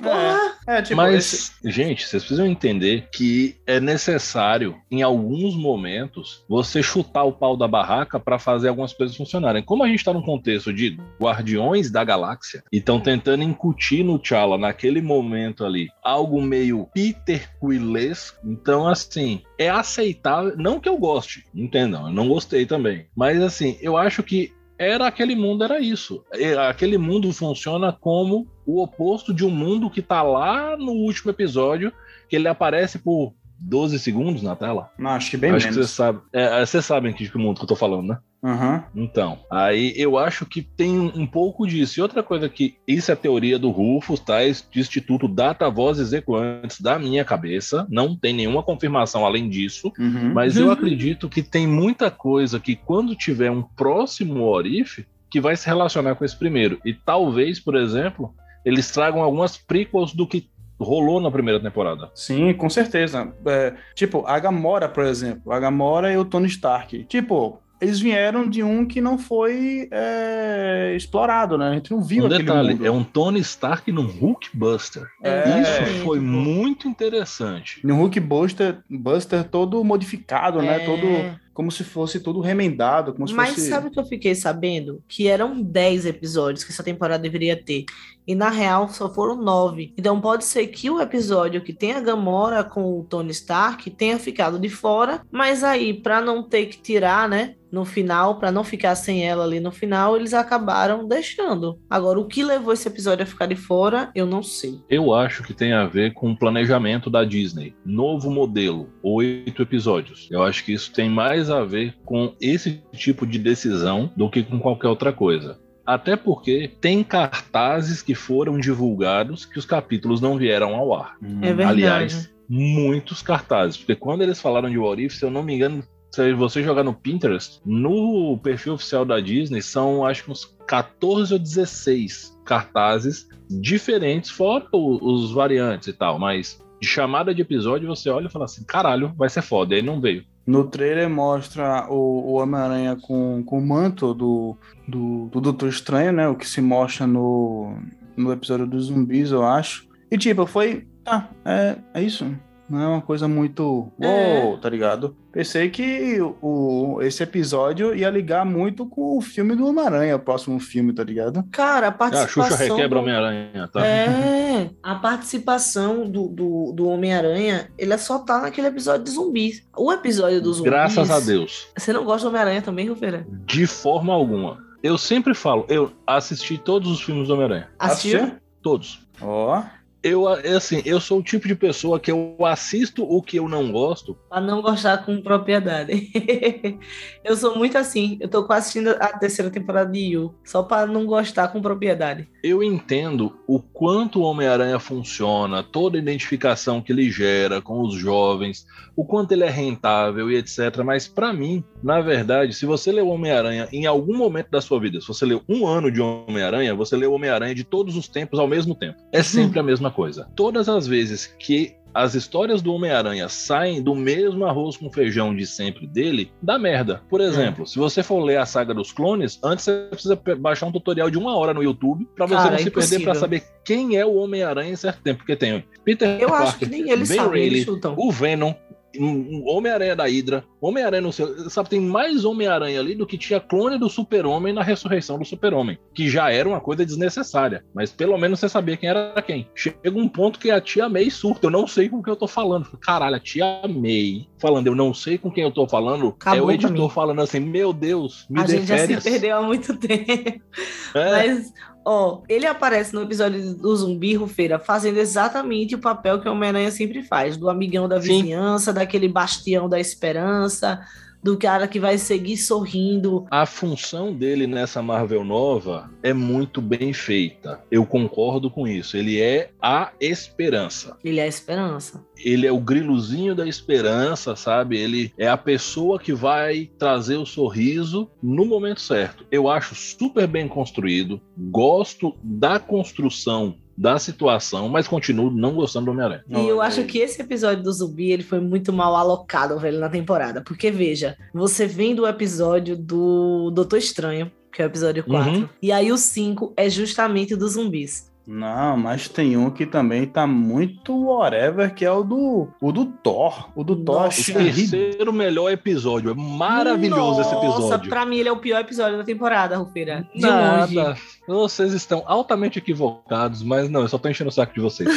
É, é tipo, Mas, esse- gente, vocês precisam entender que é necessário, em alguns momentos, você chutar o pau da barraca para fazer algumas coisas funcionarem. Como a gente tá num contexto de Guardiões da Galáxia e estão tentando incutir no T'Challa naquele momento ali algo meio Peter Quillesco, então assim, é aceitável, não que eu goste, entendam, eu não gostei também, mas assim, eu acho que era aquele mundo, era isso. É, Aquele mundo funciona como o oposto de um mundo que tá lá no último episódio, que ele aparece por 12 segundos na tela. Não, acho que bem acho que menos. vocês sabem. É, vocês sabem que, que mundo que eu tô falando, né? Aham. Então, aí eu acho que tem um pouco disso. E outra coisa que isso é teoria do Rufus, tá? Esse Instituto Data Vozes Ecoantes da minha cabeça. Não tem nenhuma confirmação além disso. Uhum. Mas eu acredito que tem muita coisa que quando tiver um próximo Orif, que vai se relacionar com esse primeiro. E talvez, por exemplo, eles tragam algumas prequels do que rolou na primeira temporada. Sim, com certeza. É, tipo, a Gamora, por exemplo. A Gamora e o Tony Stark. Tipo, eles vieram de um que não foi é, explorado, né? A gente não viu um aquele detalhe, mundo. é um Tony Stark no Hulkbuster. É, Isso foi muito interessante. No Hulk Buster, Buster todo modificado, né? É. Todo como se fosse todo remendado, como se Mas fosse. sabe o que eu fiquei sabendo? Que eram 10 episódios que essa temporada deveria ter. E na real só foram 9. Então pode ser que o episódio que tem a Gamora com o Tony Stark tenha ficado de fora. Mas aí, pra não ter que tirar, né? No final, pra não ficar sem ela ali no final, eles acabaram deixando. Agora, o que levou esse episódio a ficar de fora, eu não sei. Eu acho que tem a ver com o planejamento da Disney. Novo modelo, oito episódios. Eu acho que isso tem mais a ver com esse tipo de decisão do que com qualquer outra coisa. Até porque tem cartazes que foram divulgados que os capítulos não vieram ao ar. Hum, É verdade. Aliás, muitos cartazes. Porque quando eles falaram de What If, se eu não me engano, se você jogar no Pinterest, no perfil oficial da Disney, são acho que uns 14 ou 16 cartazes diferentes, fora os variantes e tal. Mas de chamada de episódio, você olha e fala assim: caralho, vai ser foda. E aí não veio. No trailer mostra o, o Homem-Aranha com, com o manto do, do, do Doutor Estranho, né? O que se mostra no, no episódio dos zumbis, eu acho. E tipo, foi. Tá, é, é isso. Não é uma coisa muito. É. Uou, tá ligado? Pensei que o, esse episódio ia ligar muito com o filme do Homem-Aranha, o próximo filme, tá ligado? Cara, a Ah, a participação. Xuxa requebra do- Homem-Aranha, tá? É, a participação do, do, do Homem-Aranha, ele só tá naquele episódio de zumbis. O episódio dos zumbis. Graças a Deus. Você não gosta do Homem-Aranha também, Rufeira? De forma alguma. Eu sempre falo, eu assisti todos os filmes do Homem-Aranha. Assistiu? Todos. Ó. Eu, é assim, eu sou o tipo de pessoa que eu assisto o que eu não gosto. Pra não gostar com propriedade. eu sou muito assim. Eu tô quase assistindo a terceira temporada de You. Só pra não gostar com propriedade. Eu entendo o quanto o Homem-Aranha funciona, toda a identificação que ele gera com os jovens, o quanto ele é rentável e etc. Mas pra mim, na verdade, se você leu Homem-Aranha em algum momento da sua vida, se você leu um ano de Homem-Aranha, você leu Homem-Aranha de todos os tempos ao mesmo tempo. É sempre a mesma coisa. Todas as vezes que as histórias do Homem-Aranha saem do mesmo arroz com feijão de sempre dele, dá merda. Por exemplo, se você for ler a saga dos clones, antes você precisa baixar um tutorial de uma hora no YouTube pra você Cara, não é se perder pra saber quem é o Homem-Aranha em certo tempo. Porque tem Peter Eu Parker, acho que nem eles Ben sabem, eles Reilly, chutam. o Venom, um- Homem-Aranha da Hydra, Homem-Aranha no seu. Sabe, tem mais Homem-Aranha ali do que tinha clone do Super-Homem na ressurreição do Super-Homem. Que já era uma coisa desnecessária. Mas pelo menos você sabia quem era quem. Chega um ponto que a tia May surta. Eu não sei com quem eu tô falando. Caralho, a tia May falando, eu não sei com quem eu tô falando. Acabou é o editor falando assim: Meu Deus, me a gente já férias. se perdeu há muito tempo. É. Mas, ó, ele aparece no episódio do Zumbi Rufeira fazendo exatamente o papel que o Homem-Aranha sempre faz: do amigão da Sim. vizinhança, daquele bastião da esperança, do cara que vai seguir sorrindo. A função dele nessa Marvel nova é muito bem feita. Eu concordo com isso. Ele é a esperança. Ele é a esperança. Ele é o grilozinho da esperança, sabe? Ele é a pessoa que vai trazer o sorriso no momento certo. Eu acho super bem construído. Gosto da construção da situação, mas continuo não gostando do Homem-Aranha. E eu acho que esse episódio do zumbi ele foi muito mal alocado, velho, na temporada. Porque, veja, você vem do episódio do Doutor Estranho, que é o episódio 4. Uhum. E aí o 5 é justamente dos zumbis. Não, mas tem um que também tá muito whatever, que é o do, o do Thor. O do Thor Nossa. O ridículo. terceiro melhor episódio. É maravilhoso esse Nossa, episódio. pra mim ele é o pior episódio da temporada, Rufeira. De longe. Nada. Vocês estão altamente equivocados, mas não, eu só tô enchendo o saco de vocês.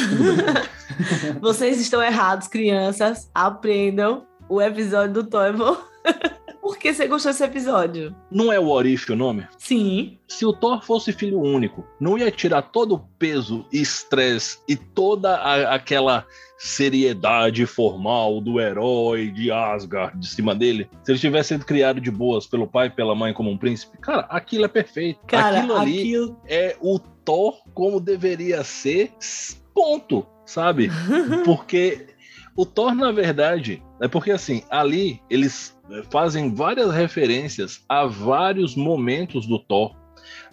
Vocês estão errados, crianças. Aprendam o episódio do Thor. é bom. Por que você gostou desse episódio? não é o Orif o nome? Sim. Se o Thor fosse filho único, não ia tirar todo o peso, estresse e toda a- aquela seriedade formal do herói de Asgard de cima dele? Se ele tivesse sido criado de boas pelo pai e pela mãe como um príncipe? Cara, aquilo é perfeito. Cara, aquilo ali aquilo. é o Thor como deveria ser, ponto, sabe? Porque o Thor, na verdade, é porque assim, ali eles eh, fazem várias referências a vários momentos do Thor.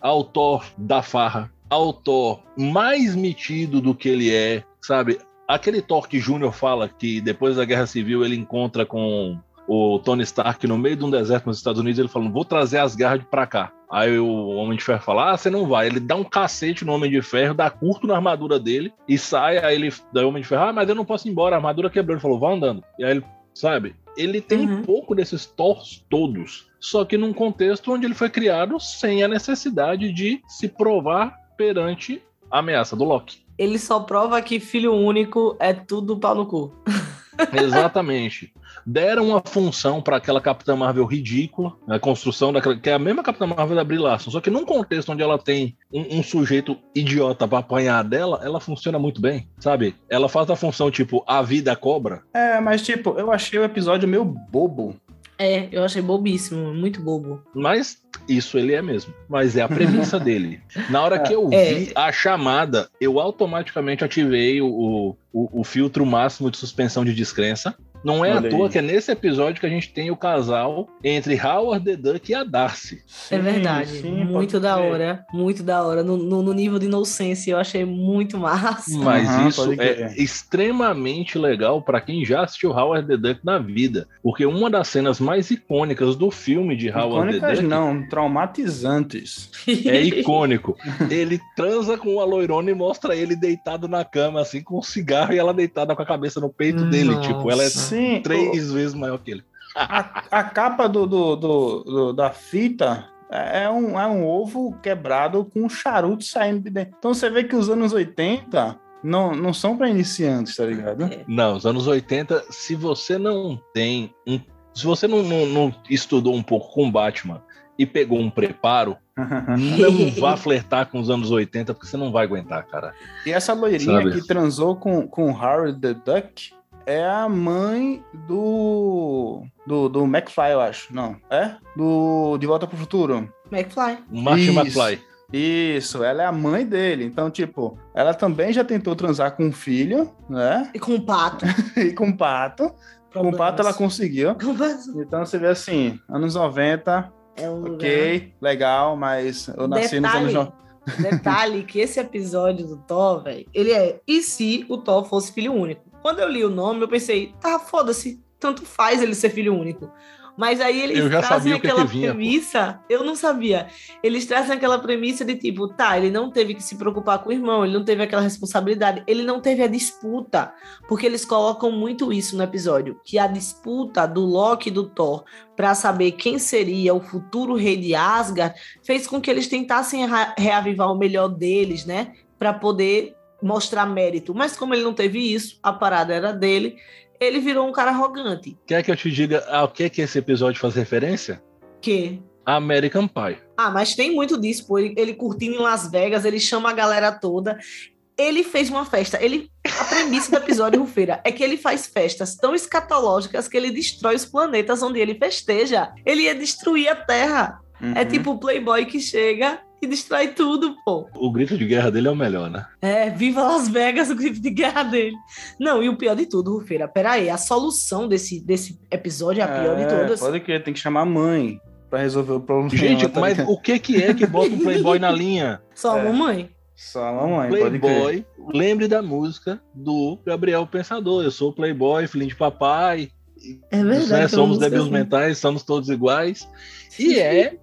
Ao Thor da farra, ao Thor mais metido do que ele é, sabe? Aquele Thor que Júnior fala que depois da Guerra Civil ele encontra com o Tony Stark no meio de um deserto nos Estados Unidos, ele falando, vou trazer Asgard pra cá. Aí o Homem de Ferro fala, ah, você não vai. Ele dá um cacete no Homem de Ferro, dá curto na armadura dele e sai, aí ele, daí o Homem de Ferro, ah, mas eu não posso ir embora, a armadura quebrou. Ele falou, vá andando. E aí ele, sabe, ele tem Uhum. um pouco desses Thors todos, só que num contexto onde ele foi criado sem a necessidade de se provar perante a ameaça do Loki. Ele só prova que filho único é tudo pau no cu. Exatamente. Deram uma função para aquela Capitã Marvel ridícula, a construção daquela, que é a mesma Capitã Marvel da Brie só que num contexto onde ela tem um, um sujeito idiota para apanhar dela, ela funciona muito bem, sabe? Ela faz a função tipo a vida cobra. É, mas tipo, eu achei o episódio meio bobo. É, eu achei bobíssimo, muito bobo. Mas isso ele é mesmo. Mas é a premissa dele. Na hora que eu É. vi a chamada, eu automaticamente ativei o, o, o filtro máximo de suspensão de descrença. Não é Olha à toa aí. que é nesse episódio que a gente tem o casal entre Howard the Duck e a Darcy. é Sim, verdade. sim, muito da crer. hora. Muito da hora. No, no- no nível de inocência, eu achei muito massa. Mas Aham, isso é extremamente legal para quem já assistiu Howard the Duck na vida. Porque uma das cenas mais icônicas do filme de Howard the Icônicas Duck não, traumatizantes. É icônico. Ele transa com a loirona e mostra ele deitado na cama, assim, com um cigarro e ela deitada com a cabeça no peito dele. Nossa. Tipo, ela é Sim, três vezes maior que ele. a, a capa do, do, do- do- da fita é um, é um ovo quebrado com um charuto saindo de dentro. Então você vê que os anos 80 não, não são para iniciantes, tá ligado? Não, os anos 80, se você não tem um. Se você não, não- não estudou um pouco com Batman e pegou um preparo, não vá flertar com os anos 80, porque você não vai aguentar, cara. E essa loirinha Sabe? que transou com, com Harry the Duck é a mãe do, do. do McFly, eu acho. Não, é? Do De Volta pro Futuro. McFly. Marty Isso. McFly. Isso, ela é a mãe dele. Então, tipo, ela também já tentou transar com um filho, né? E com o pato. E com um pato. Com o pato ela Problemas. conseguiu. Problemas. Então você vê assim, anos 90, É um lugar. ok, legal, mas eu nasci nos anos Detalhe, 90. detalhe que esse episódio do Thor, velho, ele é. E se o Thor fosse filho único? Quando eu li o nome, eu pensei, tá, foda-se, tanto faz ele ser filho único. Mas aí eles trazem que aquela que premissa, eu não sabia. Eles trazem aquela premissa de tipo, tá, ele não teve que se preocupar com o irmão, ele não teve aquela responsabilidade, ele não teve a disputa, porque eles colocam muito isso no episódio, que a disputa do Loki e do Thor para saber quem seria o futuro rei de Asgard fez com que eles tentassem reavivar o melhor deles, né, para poder mostrar mérito. Mas como ele não teve isso, a parada era dele, ele virou um cara arrogante. Quer que eu te diga ao que, que esse episódio faz referência? Que American Pie. Ah, mas tem muito disso, pô. Ele, ele curtindo em Las Vegas, ele chama a galera toda. Ele fez uma festa. Ele, a premissa do episódio, Rufeira, é que ele faz festas tão escatológicas que ele destrói os planetas onde ele festeja. Ele ia destruir a Terra. É Uhum. tipo o Playboy que chega e destrói tudo, pô. O grito de guerra dele é o melhor, né? É, viva Las Vegas, o grito de guerra dele. Não, e o pior de tudo, Rufeira, peraí, a solução desse, desse episódio é a pior de É, todas. Pode crer, tem que chamar a mãe pra resolver o problema. Gente, tá mas ligado? o que, que é que bota um Playboy na linha? Só a é. mamãe. Só a mamãe. Playboy, lembre da música do Gabriel Pensador. Eu sou Playboy, filhinho de papai. É verdade. né? Somos débeis assim. mentais, somos todos iguais. E é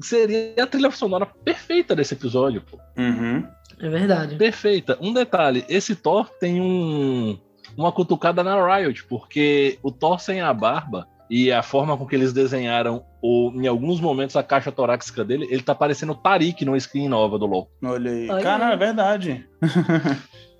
seria a trilha sonora perfeita desse episódio, pô. Uhum. É verdade. Perfeita. Um detalhe, esse Thor tem um, uma cutucada na Riot, porque o Thor sem a barba e a forma com que eles desenharam o, em alguns momentos a caixa torácica dele, ele tá parecendo o Tariq numa skin nova do LoL. Olha aí. Olha Cara, aí. é verdade.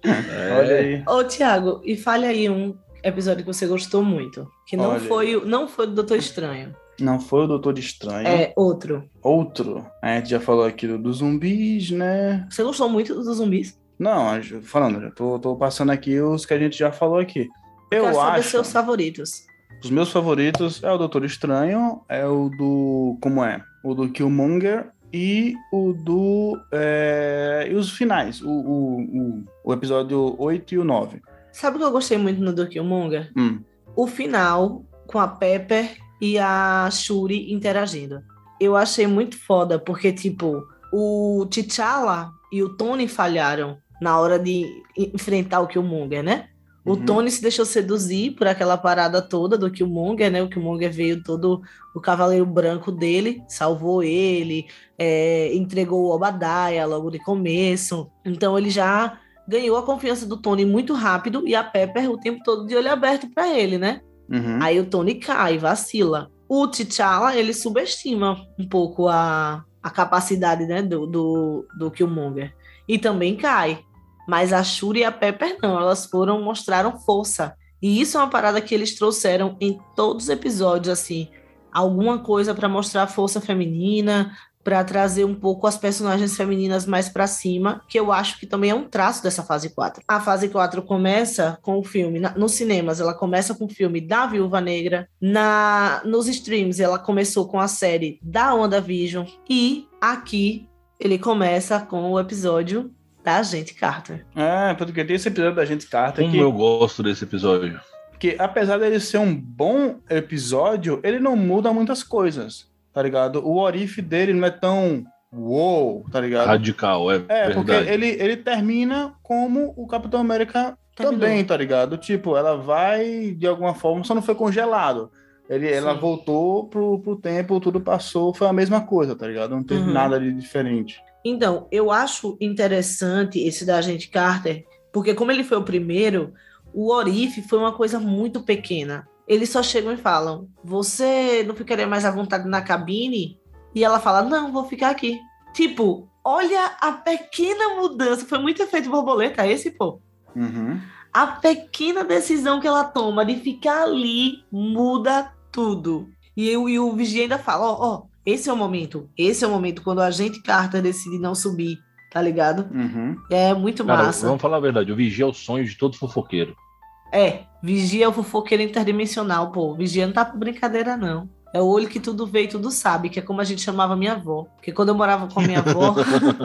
É. Olha aí. Ô, Thiago, e fale aí um episódio que você gostou muito. Que não Olha. foi, não foi do Doutor Estranho. Não foi o Doutor Estranho. É outro. Outro. A gente já falou aqui do, zumbis, né? Você gostou muito dos zumbis? Não, eu- falando, já tô, tô passando aqui os que a gente já falou aqui. Eu saber acho. seus favoritos. Os meus favoritos é o Doutor Estranho, é o do. Como é? O do Killmonger e o do. é, e os finais. O, o, o, o episódio 8 e o 9. Sabe o que eu gostei muito no do Killmonger? Hum. O final com a Pepper e a Shuri interagindo. Eu achei muito foda, porque, tipo, o T'Challa e o Tony falharam na hora de enfrentar o Killmonger, né? O Uhum. Tony se deixou seduzir por aquela parada toda do Killmonger, né? O Killmonger veio todo o cavaleiro branco dele, salvou ele, é, entregou o Obadiah logo de começo. Então ele já ganhou a confiança do Tony muito rápido e a Pepper o tempo todo de olho aberto para ele, né? Uhum. Aí o Tony cai, vacila. O T'Challa, ele subestima um pouco a, a capacidade né, do, do, do Killmonger. E também cai. Mas a Shuri e a Pepper não, elas foram, mostraram força. E isso é uma parada que eles trouxeram em todos os episódios, assim. Alguma coisa para mostrar força feminina, para trazer um pouco as personagens femininas mais para cima, que eu acho que também é um traço dessa fase 4. A fase 4 começa com o filme, na- nos cinemas, ela começa com o filme da Viúva Negra, na nos streams ela começou com a série da WandaVision e aqui ele começa com o episódio da Agente Carter. É, porque tem esse episódio da gente Carter Como que, eu gosto desse episódio. que, apesar dele ser um bom episódio, ele não muda muitas coisas, tá ligado? O orife dele não é tão uou, tá ligado? Radical, é, É, porque verdade. ele, ele termina como o Capitão América Terminou. também, tá ligado? Tipo, ela vai, de alguma forma, só não foi congelado. Ele, ela voltou pro, pro tempo, tudo passou, foi a mesma coisa, tá ligado? Não teve Uhum. nada de diferente. Então, eu acho interessante esse da Agente Carter, porque como ele foi o primeiro, o Orife foi uma coisa muito pequena. Eles só chegam e falam: Você não ficaria mais à vontade na cabine? E ela fala: Não, vou ficar aqui. Tipo, olha a pequena mudança. Foi muito efeito borboleta esse, pô. Uhum. A pequena decisão que ela toma de ficar ali muda tudo. E, eu, e o Vigia ainda fala: Ó, ó, esse é o momento. Esse é o momento quando a Agente Carter decide não subir, tá ligado? Uhum. É muito Cara, massa. vamos falar a verdade, o Vigia é o sonho de todo fofoqueiro. É, Vigia é o fofoqueiro interdimensional, pô. Vigia não tá por brincadeira, não. É o olho que tudo vê e tudo sabe, que é como a gente chamava minha avó. Porque quando eu morava com a minha avó,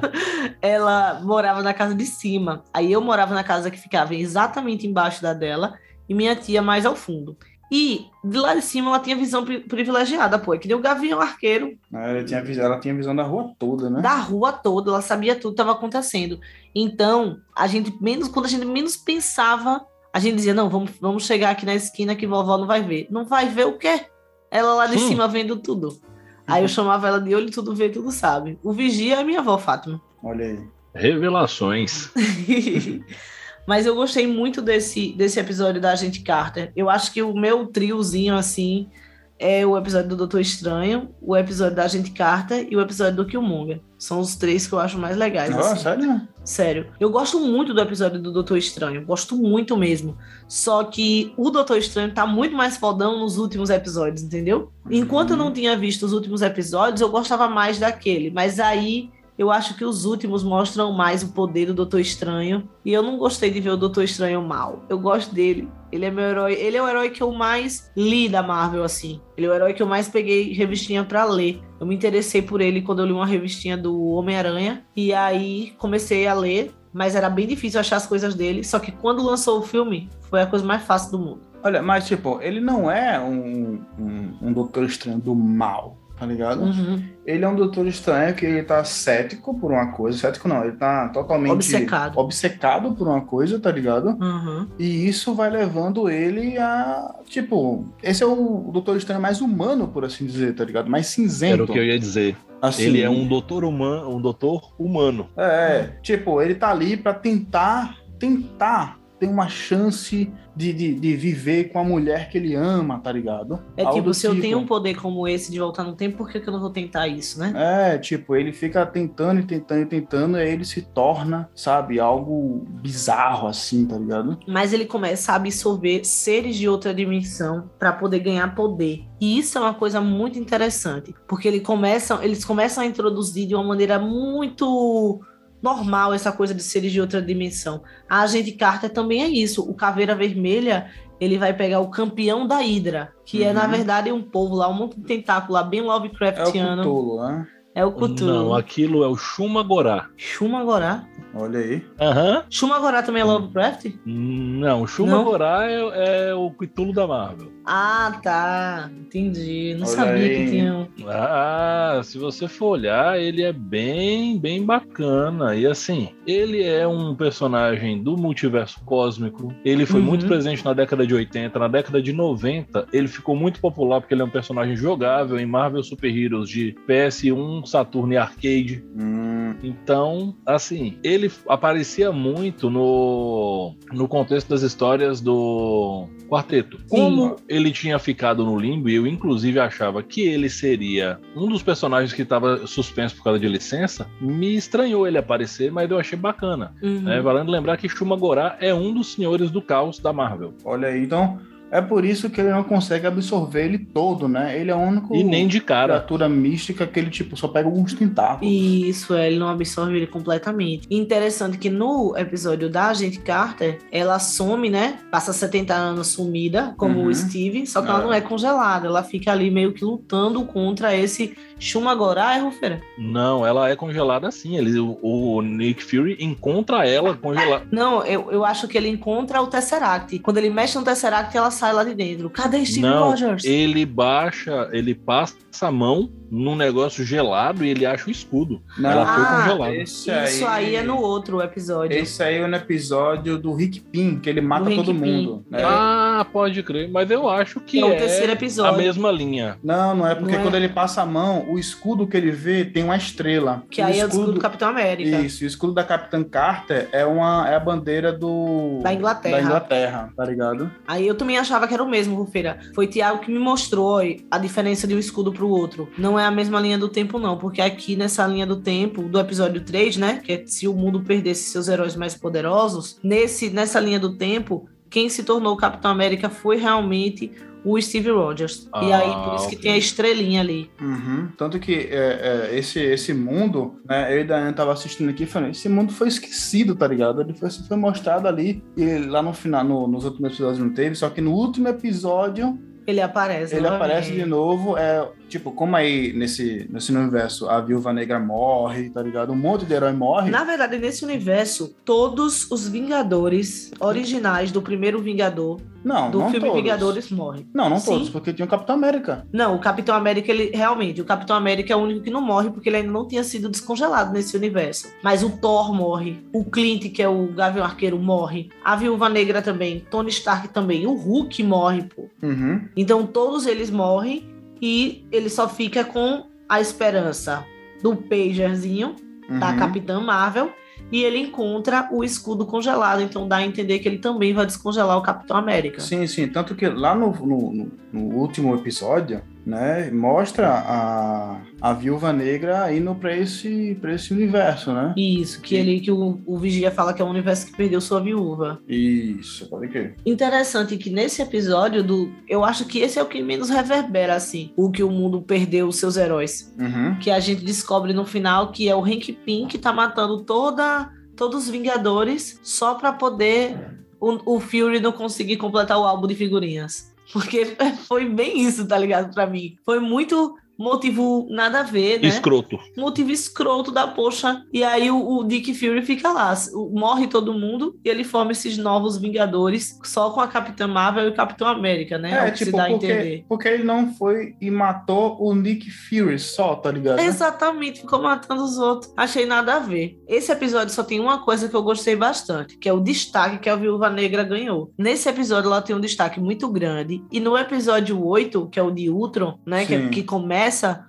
ela morava na casa de cima. Aí eu morava na casa que ficava exatamente embaixo da dela e minha tia mais ao fundo. E de lá de cima ela tinha visão pri- privilegiada, pô. É que nem o Gavião Arqueiro Ela, tinha, ela tinha visão da rua toda, né? da rua toda, ela sabia tudo que estava acontecendo. Então, a gente menos, quando a gente menos pensava, a gente dizia: não, vamos, vamos chegar aqui na esquina que vovó não vai ver. Não vai ver o quê? Ela lá de Hum. cima vendo tudo. Aí eu chamava ela de olho, tudo vê, tudo sabe. O vigia é minha avó, Fátima. Olha aí. Revelações. Mas eu gostei muito desse, desse episódio da Agente Carter. Eu acho que o meu triozinho, assim, é o episódio do Doutor Estranho, o episódio da Agente Carter e o episódio do Killmonger. São os três que eu acho mais legais. Nossa, assim. sério? Sério. Eu gosto muito do episódio do Doutor Estranho. Gosto muito mesmo. Só que o Doutor Estranho tá muito mais fodão nos últimos episódios, entendeu? Enquanto eu não tinha visto os últimos episódios, eu gostava mais daquele. Mas aí eu acho que os últimos mostram mais o poder do Doutor Estranho. E eu não gostei de ver o Doutor Estranho mal. Eu gosto dele. Ele é meu herói. Ele é o herói que eu mais li da Marvel, assim. Ele é o herói que eu mais peguei revistinha pra ler. Eu me interessei por ele quando eu li uma revistinha do Homem-Aranha. E aí comecei a ler. Mas era bem difícil achar as coisas dele. Só que quando lançou o filme, foi a coisa mais fácil do mundo. Olha, mas tipo, ele não é um, um, um Doutor Estranho do mal. Tá ligado? Uhum. Ele é um doutor estranho que ele tá cético por uma coisa, cético não, ele tá totalmente Obcecado. obcecado por uma coisa, tá ligado? Uhum. E isso vai levando ele a, tipo, esse é o doutor estranho mais humano, por assim dizer, tá ligado? Mais cinzento. Era o que eu ia dizer. Assim, Ele é um doutor humano, um doutor humano. É, tipo, ele tá ali pra tentar, tentar ter uma chance de, de, de viver com a mulher que ele ama, tá ligado? É Algo tipo, se eu tenho um poder como esse de voltar no tempo, por que, que eu não vou tentar isso, né? É, tipo, ele fica tentando e tentando e tentando, e aí ele se torna, sabe, algo bizarro assim, tá ligado? Mas ele começa a absorver seres de outra dimensão para poder ganhar poder. E isso é uma coisa muito interessante, porque ele começa, eles começam a introduzir de uma maneira muito normal essa coisa de seres de outra dimensão. A agente Carter também é isso. O Caveira Vermelha, ele vai pegar o campeão da Hydra, que é, Uhum. na verdade, um povo lá, um monte de tentáculo lá, bem É o Lovecraftiano. Cthulhu, né? É o Cthulhu. Não, aquilo é o Shumagorá. Shumagorá. Olha aí. Aham. Shumagorá também é Lovecraft? Não, o Shumagorá é, é o Cthulhu da Marvel. Ah, tá. Entendi. Não Olha sabia aí. que tinha. um- Ah, se você for olhar, ele é bem, bem bacana. E assim, ele é um personagem do multiverso cósmico. Ele foi Uhum. muito presente na década de 80. Na década de 90, ele ficou muito popular porque ele é um personagem jogável em Marvel Super Heroes de PS1, Saturn e Arcade. Hum, Então, assim, ele aparecia muito no, no contexto das histórias do quarteto. Como ele tinha ficado no limbo, e eu inclusive achava que ele seria um dos personagens que estava suspenso por causa de licença, me estranhou ele aparecer, mas eu achei bacana. Uhum. Né? Valendo lembrar que Shumagorá é um dos senhores do caos da Marvel. olha aí. Então, é por isso que ele não consegue absorver ele todo, né? Ele é o único E nem de cara. criatura mística que ele, tipo, só pega alguns tentáculos. Isso, é, ele não absorve ele completamente. E Interessante que no episódio da Agente Carter, ela some, né? Passa 70 anos sumida, como Uhum. o Steve, só que É. ela não é congelada. Ela fica ali meio que lutando contra esse Shumagorá, é, Rufeira? Não, ela é congelada sim. Ele, o, o Nick Fury encontra ela congelada. Não, eu, eu acho que ele encontra o Tesseract. Quando ele mexe no Tesseract, ela sai lá de dentro. Cadê Steve Não, Rogers? ele baixa, ele passa a mão num negócio gelado e ele acha o escudo. Não, Ela foi Ah, congelada. Isso aí é no outro episódio. Esse aí é no episódio do Rick Pin, que ele mata todo Pin. mundo. né? Ah, pode crer, mas eu acho que é o é, terceiro a episódio. mesma linha. Não, não é porque Não é. quando ele passa a mão, o escudo que ele vê tem uma estrela. Que aí é o escudo do Capitão América. Isso, o escudo da Capitã Carter é, uma, é a bandeira do... Da Inglaterra. Da Inglaterra, tá ligado? Aí eu também achava que era o mesmo, Rufeira. Foi Tiago que me mostrou a diferença de um escudo pro outro. Não é a mesma linha do tempo, não. Porque aqui nessa linha do tempo, do episódio 3, né? Que é se o mundo perdesse seus heróis mais poderosos, nesse, nessa linha do tempo, quem se tornou o Capitão América foi realmente o Steve Rogers. e Ah, aí, por isso que ok. tem a estrelinha ali. Uhum. Tanto que é, é, esse, esse mundo, né? Eu e Daiane tava assistindo aqui e falei, esse mundo foi esquecido, tá ligado? Ele foi, foi mostrado ali, e lá no final, no- nos últimos episódios não teve, só que no último episódio Ele aparece. ele novamente. aparece de novo. É, tipo, como aí nesse, nesse universo a Viúva Negra morre, tá ligado? Um monte de herói morre. Na verdade, nesse universo, todos os Vingadores originais do primeiro Vingador, não, do não filme todos. Vingadores, morrem. Não, não Sim. todos, porque tinha o Capitão América. Não, o Capitão América, ele realmente, o Capitão América é o único que não morre porque ele ainda não tinha sido descongelado nesse universo. Mas o Thor morre, o Clint, que é o Gavião Arqueiro, morre, a Viúva Negra também, Tony Stark também, o Hulk morre, pô. Uhum. Então todos eles morrem e ele só fica com a esperança do pagerzinho da uhum. Capitã Marvel e ele encontra o escudo congelado, então dá a entender que ele também vai descongelar o Capitão América. Sim, sim. Tanto que lá no, no, no- no último episódio, né, mostra a, a viúva negra indo pra esse, pra esse universo, né? Isso, que ele que o, o Vigia fala que é o universo que perdeu sua viúva. Isso, pode crer. Interessante que nesse episódio do. Eu acho que esse é o que menos reverbera, assim, o que o mundo perdeu os seus heróis. Uhum. Que a gente descobre no final que é o Hank Pym que tá matando toda, todos os Vingadores só pra poder o, o Fury não conseguir completar o álbum de figurinhas. Porque foi bem isso, tá ligado? Pra mim. Foi muito motivo nada a ver, né? Escroto. Motivo escroto da poxa. E aí o, o Dick Fury fica lá, morre todo mundo e ele forma esses novos Vingadores só com a Capitã Marvel e o Capitão América, né? É, o que se tipo, dá a porque, entender. porque ele não foi e matou o Nick Fury só, tá ligado? Exatamente, ficou matando os outros. Achei nada a ver. Esse episódio só tem uma coisa que eu gostei bastante, que é o destaque que a Viúva Negra ganhou. Nesse episódio ela tem um destaque muito grande. E no episódio 8, que é o de Ultron, né? Que, que começa,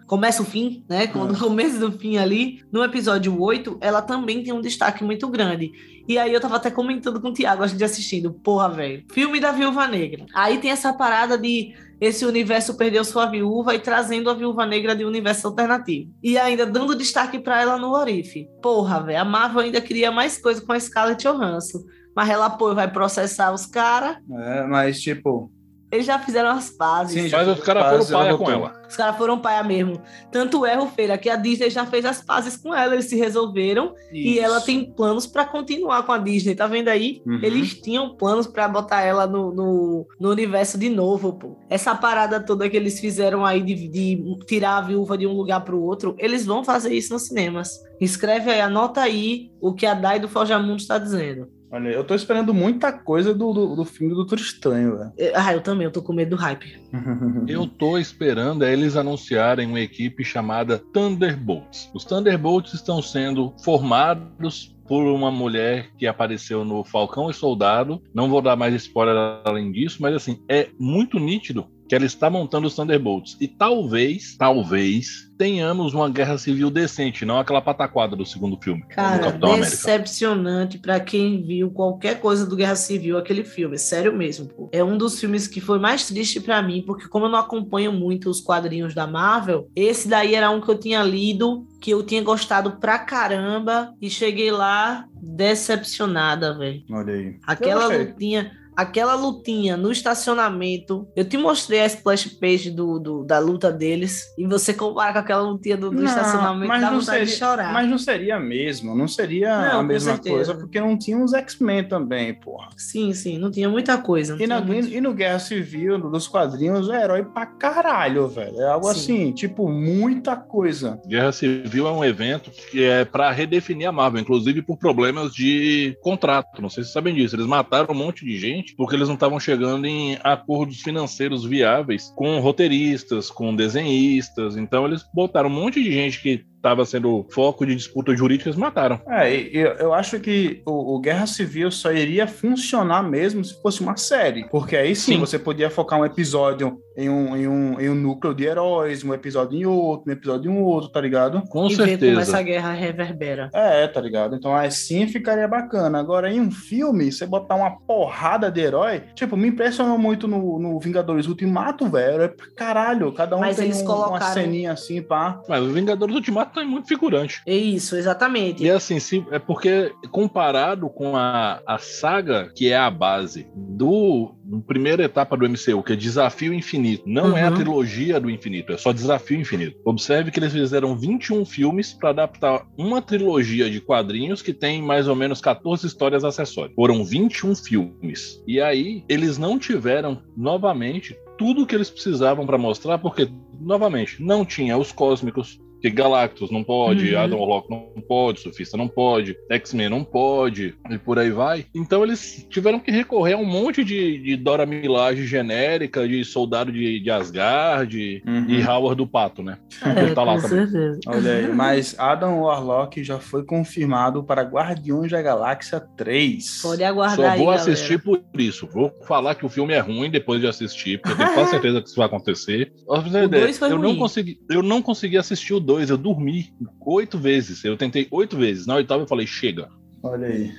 começa o fim, né? É. o começo do fim ali. No episódio 8, ela também tem um destaque muito grande. E aí eu tava até comentando com o Thiago, a gente assistindo. Porra, velho. Filme da Viúva Negra. Aí tem essa parada de esse universo perdeu sua viúva e trazendo a viúva negra de um universo alternativo. E ainda dando destaque pra ela no Orife. Porra, velho. A Marvel ainda queria mais coisa com a Scarlett Johansson. Mas ela, pô, vai processar os caras. É, mas, tipo, Eles já fizeram as pazes. Sim, Mas os caras foram paia com voltou. ela. Os caras foram paia mesmo. Tanto é, Rufeira, que a Disney já fez as pazes com ela. Eles se resolveram. E isso. ela tem planos pra continuar com a Disney, tá vendo aí? Uhum. Eles tinham planos pra botar ela no, no, no universo de novo, pô. Essa parada toda que eles fizeram aí de, de tirar a viúva de um lugar pro outro, eles vão fazer isso nos cinemas. Escreve aí, anota aí o que a Dai do Forjamundo está dizendo. Olha, eu tô esperando muita coisa do, do, do filme do Doutor Estranho, velho. Eu- Ah, eu também, eu tô com medo do hype. Eu tô esperando é eles anunciarem uma equipe chamada Thunderbolts. Os Thunderbolts estão sendo formados por uma mulher que apareceu no Falcão e Soldado. Não vou dar mais spoiler além disso, mas assim, é muito nítido que ela está montando os Thunderbolts. E talvez, talvez, tenhamos uma guerra civil decente, não aquela pataquada do segundo filme, Cara, decepcionante pra quem viu qualquer coisa do Guerra Civil, aquele filme. Sério mesmo, pô. É um dos filmes que foi mais triste pra mim, porque como eu não acompanho muito os quadrinhos da Marvel, esse daí era um que eu tinha lido, que eu tinha gostado pra caramba, e cheguei lá decepcionada, velho. Olha aí. Aquela lutinha, aquela lutinha no estacionamento. Eu te mostrei a splash page do, do- da luta deles. E você compara com aquela lutinha do, do Não, estacionamento, mas dá não vontade de seria- chorar. Mas não seria mesmo, não seria Não, a mesma coisa, porque não tinha os X-Men também, porra. Sim, sim, não tinha muita coisa. E, na, muito- e no Guerra Civil, dos quadrinhos, é herói pra caralho, velho. É algo Sim. assim, tipo, muita coisa. Guerra Civil é um evento que é para redefinir a Marvel, inclusive por problemas de contrato. Não sei se vocês sabem disso. Eles mataram um monte de gente porque eles não estavam chegando em acordos financeiros viáveis com roteiristas, com desenhistas. Então eles botaram um monte de gente que estava sendo foco de disputas jurídicas, mataram. É, eu, eu acho que o, o Guerra Civil só iria funcionar mesmo se fosse uma série. Porque aí sim, Sim. você podia focar um episódio em um, em, um, em um núcleo de heróis, um episódio em outro, um episódio em outro, tá ligado? Com e ver como certeza. essa guerra reverbera. É, tá ligado? Então assim ficaria bacana. Agora, em um filme, você botar uma porrada de herói, tipo, me impressionou muito no, no Vingadores Ultimato, velho. É pra caralho. Cada um Mas tem eles um- uma colocaram- ceninha assim, pá. Mas o Vingadores Ultimato tem muito figurante. É isso, exatamente. E assim, se, é porque comparado com a, a saga que é a base do do primeira etapa do MCU, que é Desafio Infinito, não é a Uhum. trilogia do infinito, é só Desafio Infinito. Observe que eles fizeram 21 filmes para adaptar uma trilogia de quadrinhos que tem mais ou menos 14 histórias acessórias. Foram 21 filmes. E aí, eles não tiveram novamente tudo que eles precisavam para mostrar, porque, novamente, não tinha os cósmicos, que Galactus não pode, Uhum. Adam Warlock não pode, Sufista não pode, X-Men não pode, e por aí vai. Então eles tiveram que recorrer a um monte de, de Dora Milaje genérica, de soldado de, de Asgard Uhum. e Howard do Pato, né? É, tá lá com também. certeza. Olha aí, mas Adam Warlock já foi confirmado para Guardiões da Galáxia 3. Pode aguardar Só aí, vou galera. assistir por isso. Vou falar que o filme é ruim depois de assistir, porque eu tenho quase certeza que isso vai acontecer. Ter O dois foi eu não ruim. consegui, eu não consegui assistir o 2, eu dormi oito vezes. Eu tentei oito vezes. Na oitava eu falei, chega. Olha aí.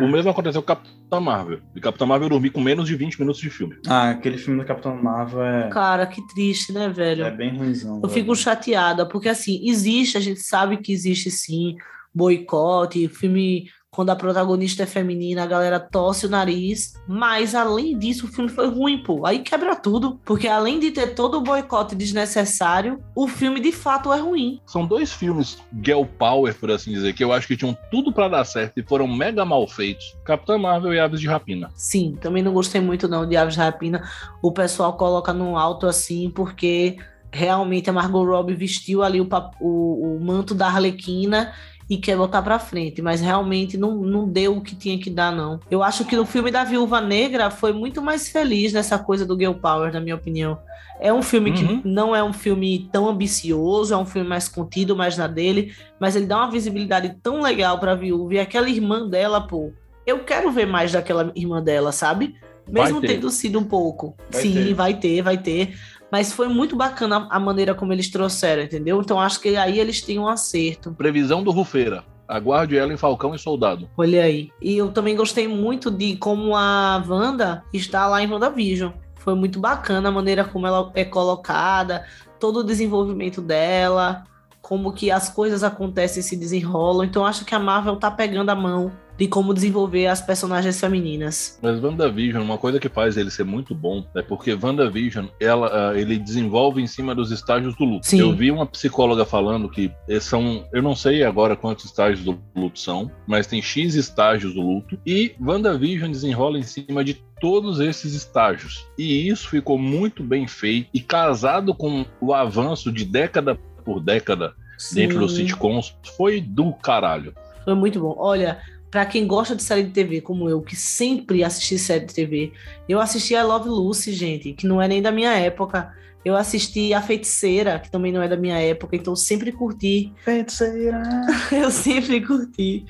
O mesmo aconteceu com Capitão Marvel. E Capitão Marvel eu dormi com menos de 20 minutos de filme. Ah, aquele filme do Capitão Marvel é, Cara, que triste, né, velho? é bem ruimzão. Eu velho. fico chateada, porque assim, existe, a gente sabe que existe sim boicote, filme quando a protagonista é feminina, a galera torce o nariz, mas além disso, o filme foi ruim, pô. Aí quebra tudo, porque além de ter todo o boicote desnecessário, o filme de fato é ruim. São dois filmes girl power, por assim dizer, que eu acho que tinham tudo pra dar certo e foram mega mal feitos. Capitão Marvel e Aves de Rapina. Sim, também não gostei muito não de Aves de Rapina. O pessoal coloca no alto assim, porque realmente a Margot Robbie vestiu ali o, o, o manto da Arlequina e quer botar pra frente, mas realmente não, não deu o que tinha que dar, não. Eu acho que no filme da Viúva Negra foi muito mais feliz nessa coisa do Girl Power, na minha opinião. É um filme uhum. que não é um filme tão ambicioso, é um filme mais contido, mais na dele, mas ele dá uma visibilidade tão legal pra Viúva e aquela irmã dela, pô. Eu quero ver mais daquela irmã dela, sabe? Mesmo tendo sido um pouco. Vai Sim, ter. vai ter, vai ter. Mas foi muito bacana a maneira como eles trouxeram, entendeu? Então acho que aí eles têm um acerto. Previsão do Rufeira. Aguarde ela em Falcão e Soldado. Olha aí. E eu também gostei muito de como a Wanda está lá em WandaVision. Foi muito bacana a maneira como ela é colocada, todo o desenvolvimento dela, como que as coisas acontecem e se desenrolam. Então acho que a Marvel tá pegando a mão de como desenvolver as personagens femininas. Mas WandaVision, uma coisa que faz ele ser muito bom é porque WandaVision, ela, ah, ele desenvolve em cima dos estágios do luto. Sim. Eu vi uma psicóloga falando que são, eu não sei agora quantos estágios do luto são, mas tem X estágios do luto e WandaVision desenrola em cima de todos esses estágios. E isso ficou muito bem feito e casado com o avanço de década por década Sim. dentro dos sitcoms, foi do caralho. Foi muito bom. Olha, para quem gosta de série de TV, como eu, que sempre assisti série de TV, eu assisti a Love Lucy, gente, que não é nem da minha época. Eu assisti A Feiticeira, que também não é da minha época, então sempre curti. Feiticeira! eu sempre curti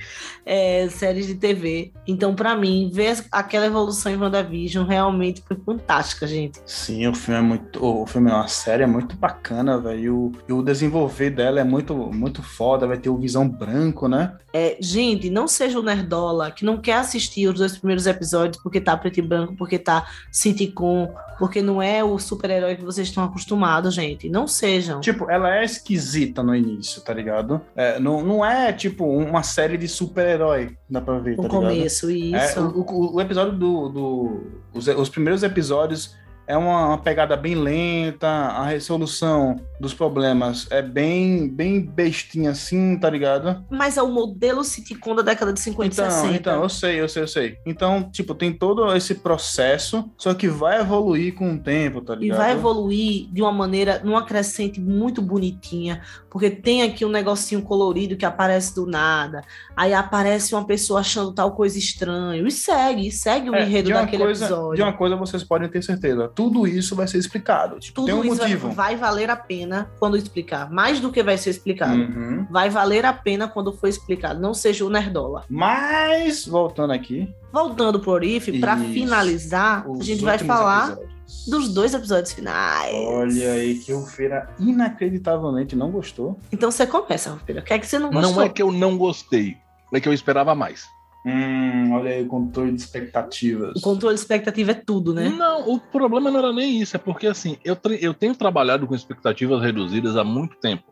é, séries de TV. Então, para mim, ver aquela evolução em WandaVision realmente foi fantástica, gente. Sim, o filme é muito. O filme é uma série é muito bacana, velho. E o desenvolver dela é muito, muito foda. Vai ter o Visão Branco, né? É, gente, não seja o Nerdola que não quer assistir os dois primeiros episódios porque tá preto e branco, porque tá sitcom, porque não é o super-herói que vocês estão acostumados, gente. Não sejam. Tipo, ela é esquisita no início, tá ligado? É, não, não é, tipo, uma série de super-herói, dá pra ver, no tá começo, ligado? isso. É, o, o, o, episódio do... do os, os primeiros episódios é uma, uma, pegada bem lenta, a resolução dos problemas é bem bem bestinha assim, tá ligado? Mas é o modelo sitcom da década de 50 então, e 60. Então, eu sei, eu sei, eu sei. Então, tipo, tem todo esse processo, só que vai evoluir com o tempo, tá ligado? E vai evoluir de uma maneira, numa crescente muito bonitinha, porque tem aqui um negocinho colorido que aparece do nada, aí aparece uma pessoa achando tal coisa estranha, e segue, e segue o é, enredo daquele coisa, episódio. De uma coisa vocês podem ter certeza, tudo isso vai ser explicado. Tipo, tudo tem um isso motivo. vai valer a pena quando explicar. Mais do que vai ser explicado. Uhum. Vai valer a pena quando for explicado. Não seja o Nerdola. Mas, voltando aqui. Voltando pro Orif, para finalizar, a gente vai falar episódios. dos dois episódios finais. Olha aí, que o Feira inacreditavelmente não gostou. Então você começa, Feira. O que é que você não gostou? Não é que eu não gostei, é que eu esperava mais. Hum, olha aí, controle de expectativas. O controle de expectativa é tudo, né? Não, o problema não era nem isso, é porque assim, eu, eu tenho trabalhado com expectativas reduzidas há muito tempo.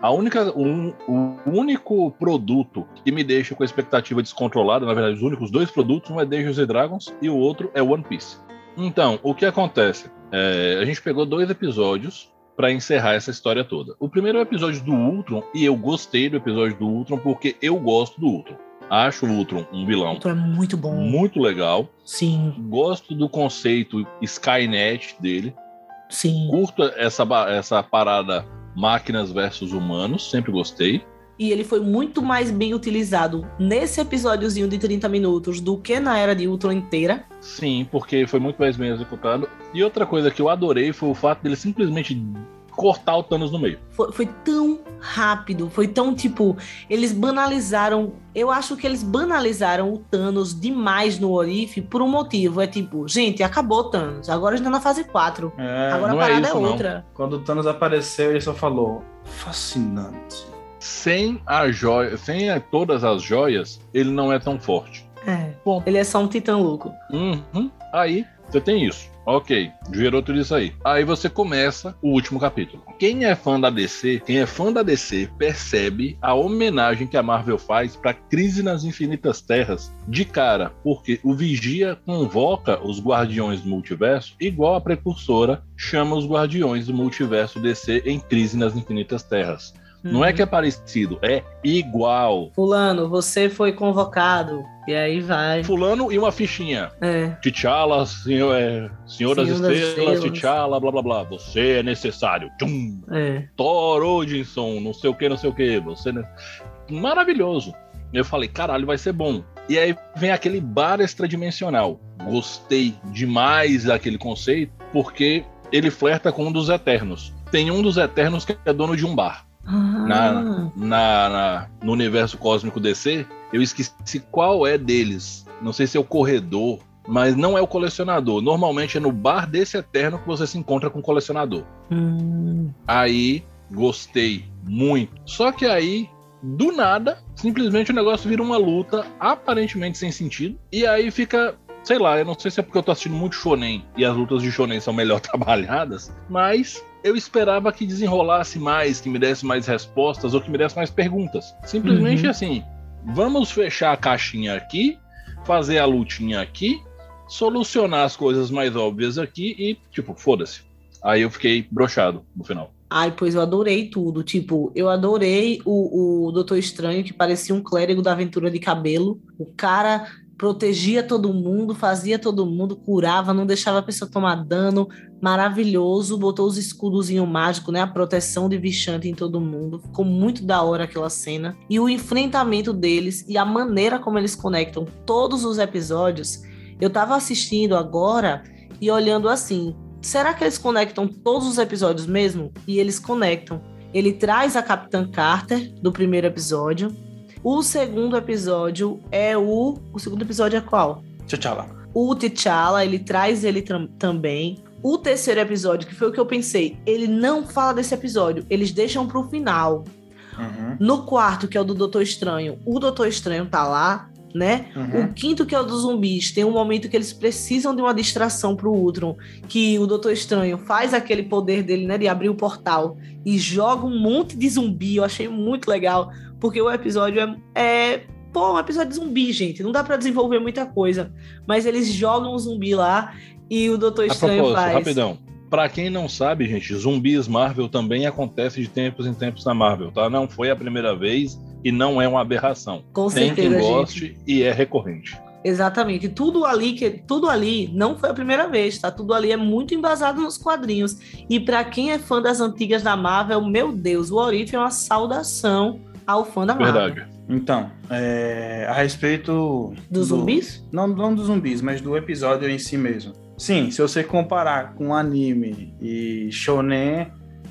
A única, um, o único produto que me deixa com a expectativa descontrolada, na verdade, os únicos dois produtos, um é Dungeons and Dragons e o outro é One Piece. Então, o que acontece? É, a gente pegou dois episódios para encerrar essa história toda. O primeiro é o episódio do Ultron, e eu gostei do episódio do Ultron porque eu gosto do Ultron. Acho o Ultron um vilão. O Ultron é muito bom. Muito legal. Sim. Gosto do conceito Skynet dele. Sim. Curto essa, essa parada máquinas versus humanos, sempre gostei. E ele foi muito mais bem utilizado nesse episódiozinho de 30 minutos do que na era de Ultron inteira. Sim, porque foi muito mais bem executado. E outra coisa que eu adorei foi o fato dele simplesmente cortar o Thanos no meio. Foi, foi, tão rápido, foi tão tipo. Eles banalizaram. Eu acho que eles banalizaram o Thanos demais no Orif por um motivo. É tipo, gente, acabou o Thanos. Agora a gente tá na fase 4. É, agora a é parada é, isso, é outra. Não. Quando o Thanos apareceu, ele só falou: fascinante. Sem a joia, sem todas as joias, ele não é tão forte. É. Bom, ele é só um titã louco. Uhum. Aí, você tem isso. Ok, gerou tudo isso aí. Aí você começa o último capítulo. Quem é fã da DC, quem é fã da DC, percebe a homenagem que a Marvel faz para Crise nas Infinitas Terras de cara, porque o Vigia convoca os Guardiões do Multiverso igual a precursora chama os Guardiões do Multiverso DC em Crise nas Infinitas Terras. Não é que é parecido, é igual. Fulano, você foi convocado. E aí vai. Fulano e uma fichinha. É. T'Challa, senhor, é, Senhor das Senhor das Estrelas. T'Challa, blá blá blá. Você é necessário. Tchum. É. Thor Odinson, não sei o que, não sei o que. Você ne- Maravilhoso. Eu falei, caralho, vai ser bom. E aí vem aquele bar extradimensional. Gostei demais daquele conceito, porque ele flerta com um dos Eternos. Tem um dos Eternos que é dono de um bar. Ah, Na- Na, na- no universo cósmico DC, eu esqueci qual é deles. Não sei se é o corredor, mas não é o colecionador. Normalmente é no bar desse Eterno que você se encontra com o colecionador. hum, Aí gostei muito. Só que aí, do nada, simplesmente o negócio vira uma luta aparentemente sem sentido. E aí fica, sei lá, eu não sei se é porque eu tô assistindo muito shonen e as lutas de shonen são melhor trabalhadas, mas eu esperava que desenrolasse mais, que me desse mais respostas ou que me desse mais perguntas. Simplesmente Uhum. assim, vamos fechar a caixinha aqui, fazer a lutinha aqui, solucionar as coisas mais óbvias aqui e, tipo, foda-se. Aí eu fiquei brochado no final. Ai, pois eu adorei tudo. Tipo, eu adorei o, o Doutor Estranho, que parecia um clérigo da aventura de cabelo. O cara protegia todo mundo, fazia todo mundo, curava, não deixava a pessoa tomar dano. Maravilhoso. Botou os escudozinhos mágicos, né? A proteção de Vichante em todo mundo. Ficou muito da hora aquela cena. E o enfrentamento deles e a maneira como eles conectam todos os episódios. Eu tava assistindo agora e olhando assim. Será que eles conectam todos os episódios mesmo? E eles conectam. Ele traz a Capitã Carter do primeiro episódio. O segundo episódio é o. O segundo episódio é qual? T'Challa. O T'Challa, ele traz ele tam- também. O terceiro episódio, que foi o que eu pensei, ele não fala desse episódio, eles deixam pro final. Uhum. No quarto, que é o do Doutor Estranho, o Doutor Estranho tá lá, né? Uhum. O quinto, que é o dos zumbis, tem um momento que eles precisam de uma distração pro Ultron, que o Doutor Estranho faz aquele poder dele, né, de abrir o portal e joga um monte de zumbi. Eu achei muito legal, porque o episódio é, é pô, um episódio de zumbi, gente. Não dá pra desenvolver muita coisa, mas eles jogam o zumbi lá e o Doutor Estranho faz. rapidão. Pra quem não sabe, gente, zumbis Marvel também acontece de tempos em tempos na Marvel, tá? Não foi a primeira vez e não é uma aberração. Com Tem certeza, quem gente. goste e é recorrente. Exatamente. Tudo ali que tudo ali não foi a primeira vez, tá? Tudo ali é muito embasado nos quadrinhos. E pra quem é fã das antigas da Marvel, meu Deus, o Orif é uma saudação ao fã da Marvel. Verdade. Então, é, a respeito Dos do- zumbis? Não, não dos zumbis, mas do episódio em si mesmo. Sim, se você comparar com anime e shonen,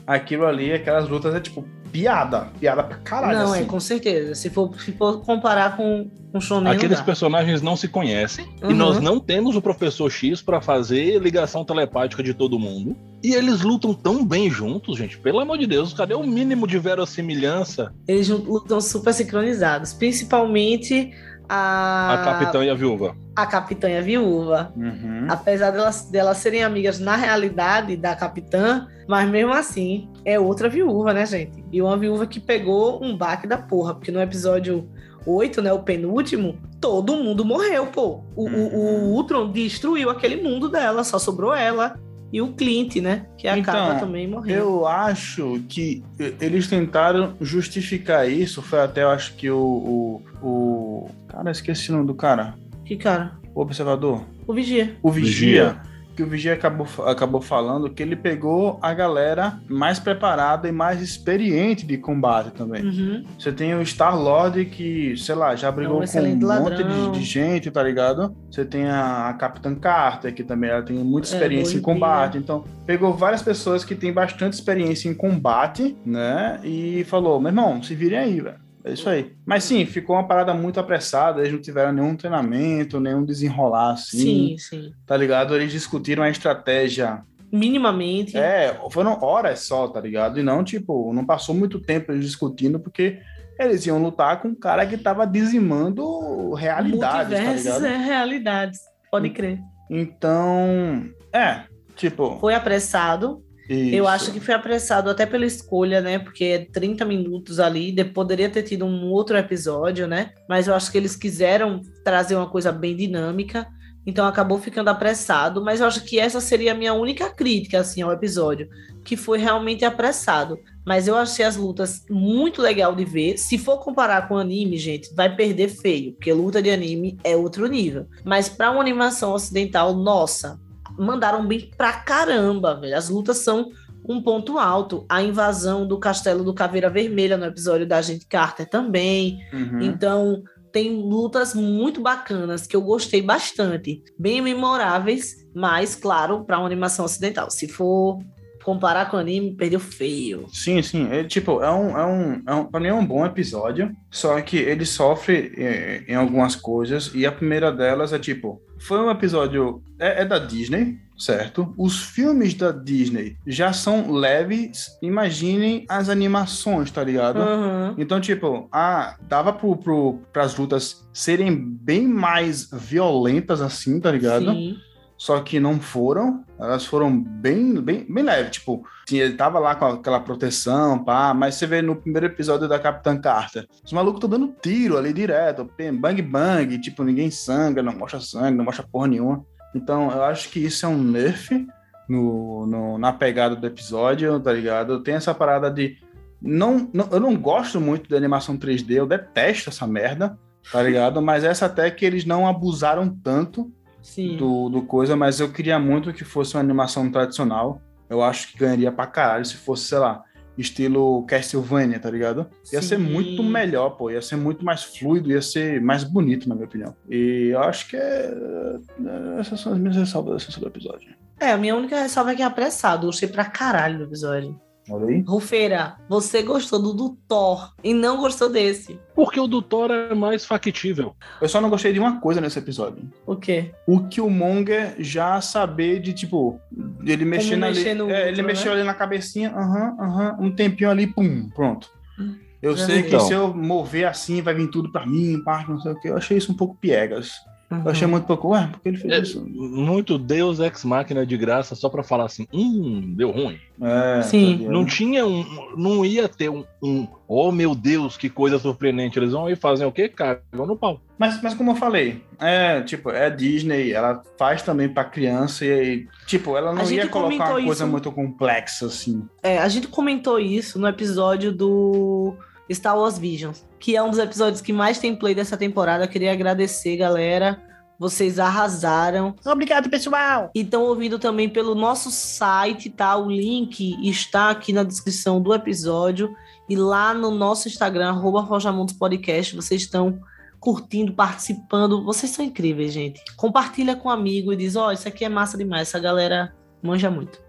aquilo ali, aquelas lutas é tipo piada, piada pra caralho. não, assim. é com certeza. Se for, se for comparar com com Shonen, Aqueles não personagens não se conhecem e Uhum. nós não temos o Professor X pra fazer ligação telepática de todo mundo. E eles lutam tão bem juntos, gente. Pelo amor de Deus, cadê o mínimo de verossimilhança? Eles lutam super sincronizados, principalmente a A Capitã e a Viúva. a Capitã e a Viúva. Uhum. Apesar delas, delas serem amigas na realidade da capitã, mas mesmo assim é outra viúva, né, gente? E uma viúva que pegou um baque da porra, porque no episódio 8, né, o penúltimo, todo mundo morreu, pô. O, o, o Ultron destruiu aquele mundo dela, só sobrou ela e o Clint, né, que acaba Então, também morreu. Eu acho que eles tentaram justificar isso. Foi até, eu acho que o. o. Cara, esqueci o nome do cara. Que cara? O observador. O Vigia. O Vigia. Vigia. Que o Vigia acabou, acabou falando que ele pegou a galera mais preparada e mais experiente de combate também. Uhum. Você tem o Star-Lord que, sei lá, já brigou com um excelente monte ladrão. de, de gente, tá ligado? Você tem a, a Capitã Carter, que também ela tem muita É, experiência em boa combate. Então, pegou várias pessoas que têm bastante experiência em combate, né? E falou, meu irmão, se virem aí, velho. É isso aí. Mas sim, ficou uma parada muito apressada, eles não tiveram nenhum treinamento, nenhum desenrolar assim, Sim, sim. tá ligado? Eles discutiram a estratégia Minimamente. é, foram horas só, tá ligado? E não, tipo, não passou muito tempo eles discutindo, porque eles iam lutar com um cara que tava dizimando realidades, tá Multiversos ligado? é realidades. Pode crer. Então, é, tipo. Foi apressado, Eu isso. acho que foi apressado até pela escolha, né? Porque é 30 minutos ali, de- poderia ter tido um outro episódio, né? Mas eu acho que eles quiseram trazer uma coisa bem dinâmica. então acabou ficando apressado, mas eu acho que essa seria a minha única crítica assim ao episódio, que foi realmente apressado. Mas eu achei as lutas muito legal de ver. Se for comparar com anime, gente, vai perder feio, porque luta de anime é outro nível. Mas para uma animação ocidental, nossa, mandaram bem pra caramba, velho. As lutas são um ponto alto. A invasão do castelo do Caveira Vermelha no episódio da Agente Carter também. Uhum. Então, tem lutas muito bacanas que eu gostei bastante, bem memoráveis, mas claro, para uma animação ocidental. Se for comparar com o anime, perdeu feio. Sim, sim. É, tipo, é um, é um, é um, pra mim é um bom episódio, só que ele sofre é, em algumas coisas, e a primeira delas é tipo, foi um episódio, é, é da Disney, certo? Os filmes da Disney já são leves, imaginem as animações, tá ligado? Uhum. Então, tipo, ah, dava pro, pro, pras lutas serem bem mais violentas assim, tá ligado? Sim. Só que não foram, elas foram bem, bem, bem leves. Tipo, tinha- ele tava lá com aquela proteção, pá, mas você vê no primeiro episódio da Capitã Carter, os malucos estão dando tiro ali direto, bang bang, tipo, ninguém sangra, não mostra sangue, não mostra porra nenhuma. Então, eu acho que isso é um nerf no, no- na pegada do episódio, tá ligado? Tem essa parada de. Não, não, eu não gosto muito da animação 3D, eu detesto essa merda, tá ligado? Mas essa até que eles não abusaram tanto Sim. do, do coisa, mas eu queria muito que fosse uma animação tradicional. Eu acho que ganharia pra caralho se fosse, sei lá, estilo Castlevania, tá ligado? Ia ser Sim. muito melhor, pô. Ia ser muito mais fluido, ia ser mais bonito, na minha opinião. E eu acho que é... é- essas são as minhas ressalvas sobre o episódio. É, a minha única ressalva é que é apressado. Eu gostei pra caralho do episódio. Olha aí. Rufeira, você gostou do, do Thor e não gostou desse. Porque o do Thor é mais factível. Eu só não gostei de uma coisa nesse episódio. O quê? O Killmonger já saber de, tipo, ele mexendo ali. mexer no é, ele outro, mexeu né? ali na cabecinha, aham, aham, um tempinho ali, pum, pronto. Eu Já sei vi. que Então. se eu mover assim, vai vir tudo pra mim, parte, não sei o que. Eu achei isso um pouco piegas. Eu achei muito pouco, ué, por que ele fez É, isso? muito Deus Ex Máquina de graça só pra falar assim, hum, deu ruim. É, Sim. tá? Não tinha um. Não ia ter um, um. Oh meu Deus, que coisa surpreendente. Eles vão ir fazer o quê? Cagam no pau. Mas, mas como eu falei, é tipo, é Disney, ela faz também pra criança e, aí, tipo, ela não ia colocar uma coisa isso- muito complexa assim. É, a gente comentou isso no episódio do Star Wars Visions, que é um dos episódios que mais tem play dessa temporada. Eu queria agradecer, galera. Vocês arrasaram. Obrigado, pessoal! E estão ouvindo também pelo nosso site, tá? O link está aqui na descrição do episódio. E lá no nosso Instagram, arroba Podcast, vocês estão curtindo, participando. Vocês são incríveis, gente. Compartilha com um amigo e diz, ó, isso aqui é massa demais. Essa galera manja muito.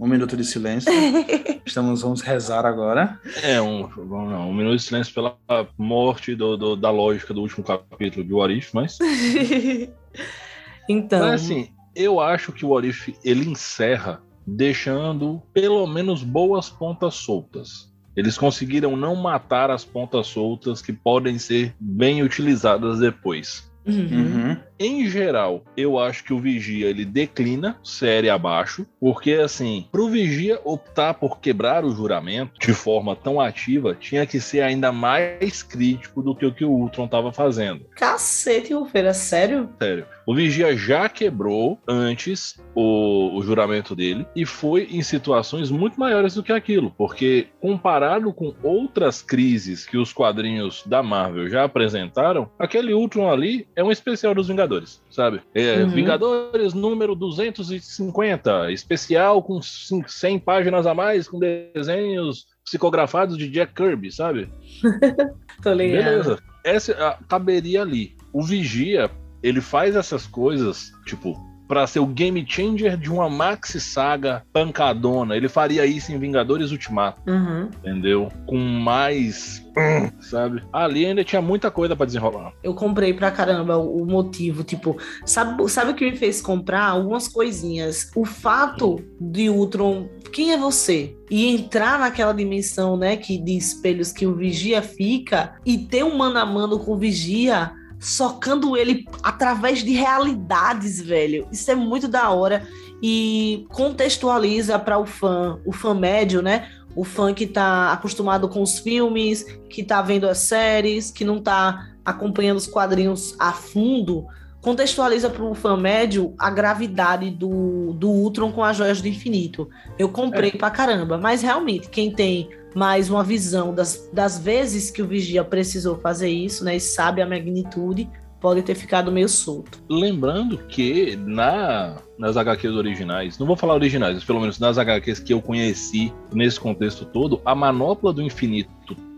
Um minuto de silêncio. Estamos, vamos rezar agora. É um, um minuto de silêncio pela morte do, do- da lógica do último capítulo de What If, mas. então, Mas assim, eu acho que o What If ele encerra deixando pelo menos boas pontas soltas. Eles conseguiram não matar as pontas soltas que podem ser bem utilizadas depois. uhum. Uhum. Em geral, eu acho que o Vigia ele declina série abaixo, porque assim, pro Vigia optar por quebrar o juramento de forma tão ativa, tinha que ser ainda mais crítico do que o que o Ultron estava fazendo. Cacete, Rufeira, sério? Sério. O Vigia já quebrou antes o, o juramento dele e foi em situações muito maiores do que aquilo, porque comparado com outras crises que os quadrinhos da Marvel já apresentaram, aquele Ultron ali é um especial dos Vingadores, sabe? É Uhum. Vingadores número 250, especial com cin- 100 páginas a mais, com desenhos psicografados de Jack Kirby, sabe? Tô ligado. Beleza. Essa ah, caberia ali. O Vigia, ele faz essas coisas, tipo, pra ser o game changer de uma maxi saga pancadona. Ele faria isso em Vingadores Ultimato, Uhum. entendeu? Com mais, hum, sabe? Ali ainda tinha muita coisa pra desenrolar. Eu comprei pra caramba o o motivo, tipo, sabe, sabe o que me fez comprar? Algumas coisinhas. O fato de Ultron, quem é você? E entrar naquela dimensão, né, que de espelhos que o Vigia fica e ter um mano a mano com o Vigia socando ele através de realidades, velho. Isso é muito da hora e contextualiza para o fã, o fã médio, né? O fã que tá acostumado com os filmes, que tá vendo as séries, que não tá acompanhando os quadrinhos a fundo, contextualiza para o fã médio a gravidade do, do Ultron com as joias do infinito. Eu comprei é. pra caramba, mas realmente, quem tem mais uma visão das, das vezes que o Vigia precisou fazer isso, né, e sabe a magnitude, pode ter ficado meio solto. Lembrando que na, nas HQs originais, não vou falar originais, mas pelo menos nas HQs que eu conheci nesse contexto todo, a manopla do infinito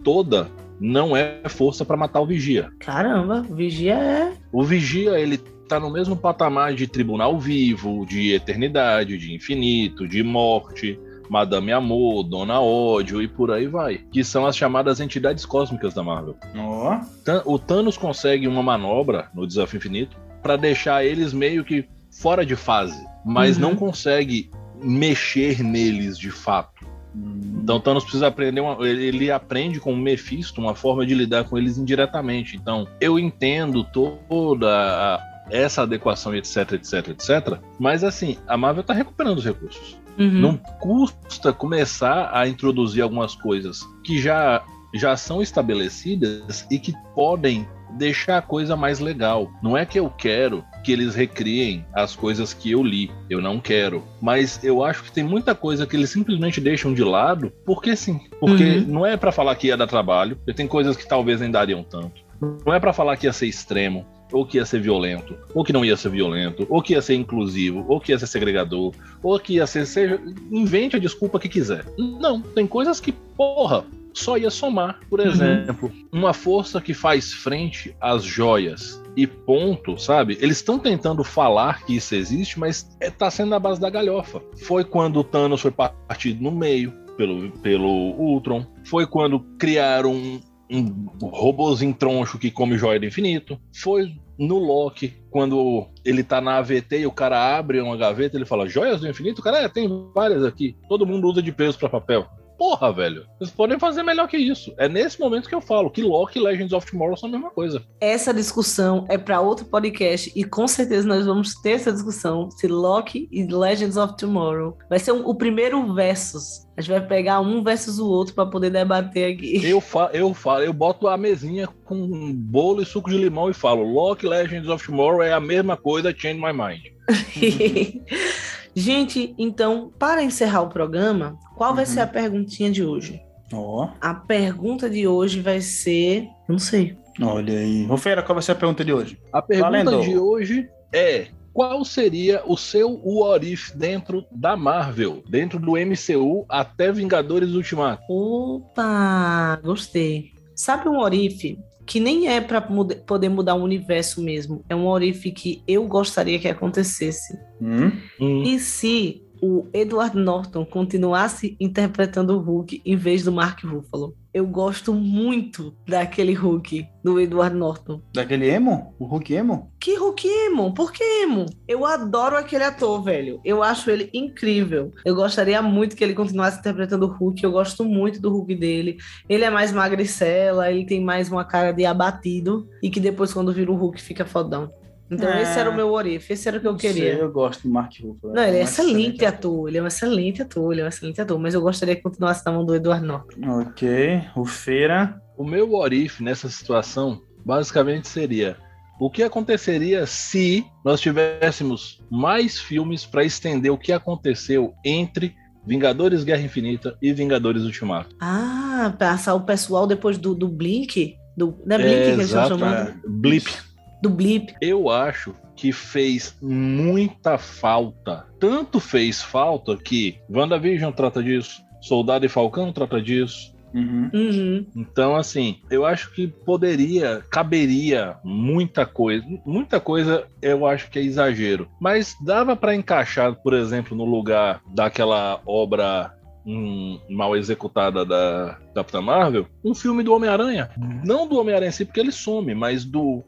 toda não é força para matar o Vigia. Caramba, o Vigia é. O Vigia, ele tá no mesmo patamar de tribunal vivo, de eternidade, de infinito, de morte. Madame Amor, Dona Ódio e por aí vai. Que são as chamadas entidades cósmicas da Marvel. Oh. O Thanos consegue uma manobra no Desafio Infinito para deixar eles meio que fora de fase, mas uhum. não consegue mexer neles de fato. Uhum. Então Thanos precisa aprender, uma, ele aprende com o Mephisto uma forma de lidar com eles indiretamente. Então eu entendo toda a, essa adequação, etc, etc, etc. Mas assim, a Marvel tá recuperando os recursos. Uhum. Não custa começar a introduzir algumas coisas que já, já são estabelecidas e que podem deixar a coisa mais legal. Não é que eu quero que eles recriem as coisas que eu li, eu não quero. Mas eu acho que tem muita coisa que eles simplesmente deixam de lado, porque sim. Porque uhum. não é para falar que ia dar trabalho, tem coisas que talvez nem dariam tanto. Não é para falar que ia ser extremo ou que ia ser violento, ou que não ia ser violento, ou que ia ser inclusivo, ou que ia ser segregador, ou que ia ser. Seja, invente a desculpa que quiser. Não, tem coisas que, porra, só ia somar. Por uhum. exemplo, uhum. uma força que faz frente às joias e ponto, sabe? Eles estão tentando falar que isso existe, mas está sendo na base da galhofa. Foi quando o Thanos foi partido no meio pelo, pelo Ultron. Foi quando criaram um, robôzinho troncho que come joia do infinito. Foi no Loki, quando ele tá na AVT e o cara abre uma gaveta, ele fala: Joias do infinito? O cara, é, tem várias aqui. Todo mundo usa de peso para papel porra, velho. Vocês podem fazer melhor que isso. É nesse momento que eu falo que Loki e Legends of Tomorrow são a mesma coisa. Essa discussão é para outro podcast e com certeza nós vamos ter essa discussão se Loki e Legends of Tomorrow vai ser um, o primeiro versus. A gente vai pegar um versus o outro para poder debater aqui. Eu falo, eu falo, eu boto a mesinha com um bolo e suco de limão e falo: Loki Legends of Tomorrow é a mesma coisa, change my mind. Gente, então, para encerrar o programa, qual vai ser a uhum. perguntinha de hoje? Ó. Oh. A pergunta de hoje vai ser. Não sei. Olha aí. Rofeira, qual vai ser a pergunta de hoje? A pergunta Valendo. de hoje é: qual seria o seu what if dentro da Marvel, dentro do MCU até Vingadores Ultimato? Opa, gostei. Sabe um what if que nem é para poder mudar o universo mesmo, é um if que eu gostaria que acontecesse? Hum? Hum. E se o Edward Norton continuasse interpretando o Hulk em vez do Mark Ruffalo. Eu gosto muito daquele Hulk, do Edward Norton. Daquele emo? O Hulk emo? Que Hulk emo? Por que emo? Eu adoro aquele ator, velho. Eu acho ele incrível. Eu gostaria muito que ele continuasse interpretando o Hulk. Eu gosto muito do Hulk dele. Ele é mais magricela, ele tem mais uma cara de abatido. E que depois, quando vira o Hulk, fica fodão. Então é. esse era o meu Orif, esse era o que eu queria. Sei, eu gosto do Mark Ruffalo. Não, ele é, é excelente, excelente ator, ele é um excelente ator, ele é um excelente ator, mas eu gostaria que continuasse na mão do Eduardo Norton. Ok, o Feira. O meu Orif nessa situação, basicamente seria o que aconteceria se nós tivéssemos mais filmes para estender o que aconteceu entre Vingadores Guerra Infinita e Vingadores Ultimato? Ah, passar o pessoal depois do, do Blink? Do, não é Blink é, que eles estão chamando? É, Blip do Blip. Eu acho que fez muita falta. Tanto fez falta que WandaVision trata disso, Soldado e Falcão trata disso. Uhum. Uhum. Então, assim, eu acho que poderia, caberia muita coisa. Muita coisa eu acho que é exagero. Mas dava para encaixar, por exemplo, no lugar daquela obra hum, mal executada da Capitã Marvel, um filme do Homem-Aranha. Não do Homem-Aranha em si, porque ele some, mas do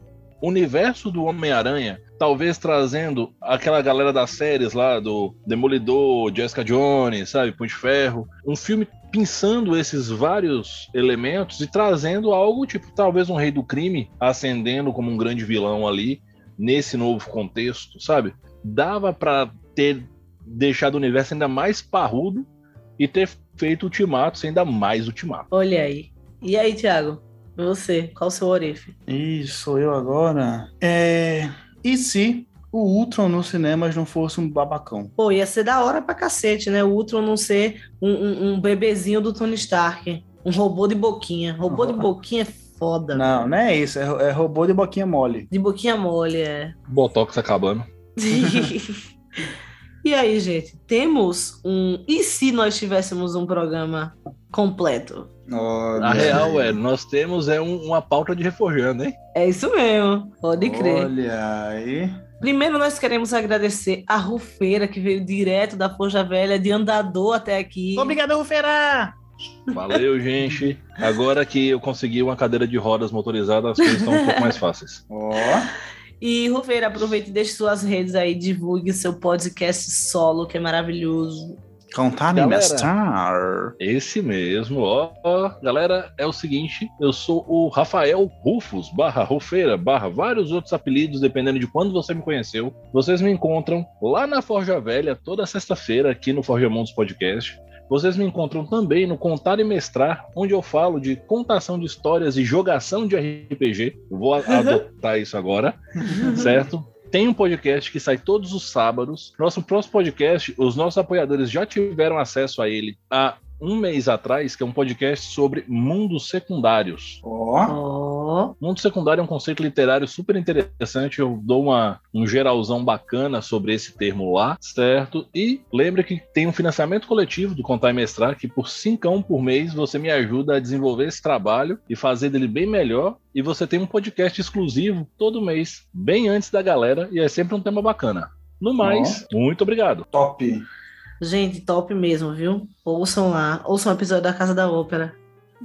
universo do Homem-Aranha, talvez trazendo aquela galera das séries lá do Demolidor, Jessica Jones, sabe, Punho de Ferro, um filme pensando esses vários elementos e trazendo algo tipo talvez um rei do crime ascendendo como um grande vilão ali nesse novo contexto, sabe? Dava para ter deixado o universo ainda mais parrudo e ter feito ultimato ainda mais ultimato. Olha aí. E aí, Thiago? Você, qual o seu orife? Ih, sou eu agora. É. E se o Ultron nos cinemas não fosse um babacão? Pô, ia ser da hora pra cacete, né? O Ultron não ser um, um, um bebezinho do Tony Stark. Um robô de boquinha. Robô de boquinha é foda. Não, não é isso. É, é robô de boquinha mole. De boquinha mole, é. Botox acabando. e aí, gente? Temos um. E se nós tivéssemos um programa completo? Olha A real é, nós temos é um- uma pauta de reforjando, hein? É isso mesmo, pode crer. Olha aí. Primeiro, nós queremos agradecer a Rufeira, que veio direto da Forja Velha, de andador até aqui. Obrigado, Rufeira! Valeu, gente. Agora que eu consegui uma cadeira de rodas motorizada, as coisas estão um pouco mais fáceis. Ó. E, Rufeira, aproveite e deixe suas redes aí, divulgue seu podcast solo, que é maravilhoso. Contar Galera. Star. Esse mesmo, ó. Galera, é o seguinte, eu sou o Rafael Rufus, barra Rufeira, barra vários outros apelidos, dependendo de quando você me conheceu. Vocês me encontram lá na Forja Velha, toda sexta-feira, aqui no Forja Mundos Podcast. Vocês me encontram também no Contar e Mestrar, onde eu falo de contação de histórias e jogação de RPG. Vou adotar isso agora, certo? Tem um podcast que sai todos os sábados. Nosso próximo podcast, os nossos apoiadores já tiveram acesso a ele há um mês atrás, que é um podcast sobre mundos secundários. Ó. Ó, Mundo secundário é um conceito literário super interessante. Eu dou uma, um geralzão bacana sobre esse termo lá, certo? E lembre que tem um financiamento coletivo do Contar e Mestrar, que por cincão por mês você me ajuda a desenvolver esse trabalho e fazer dele bem melhor. E você tem um podcast exclusivo todo mês, bem antes da galera, e é sempre um tema bacana. No mais, muito obrigado. Top. Gente, top mesmo, viu? Ouçam lá, ouçam o episódio da Casa da Ópera.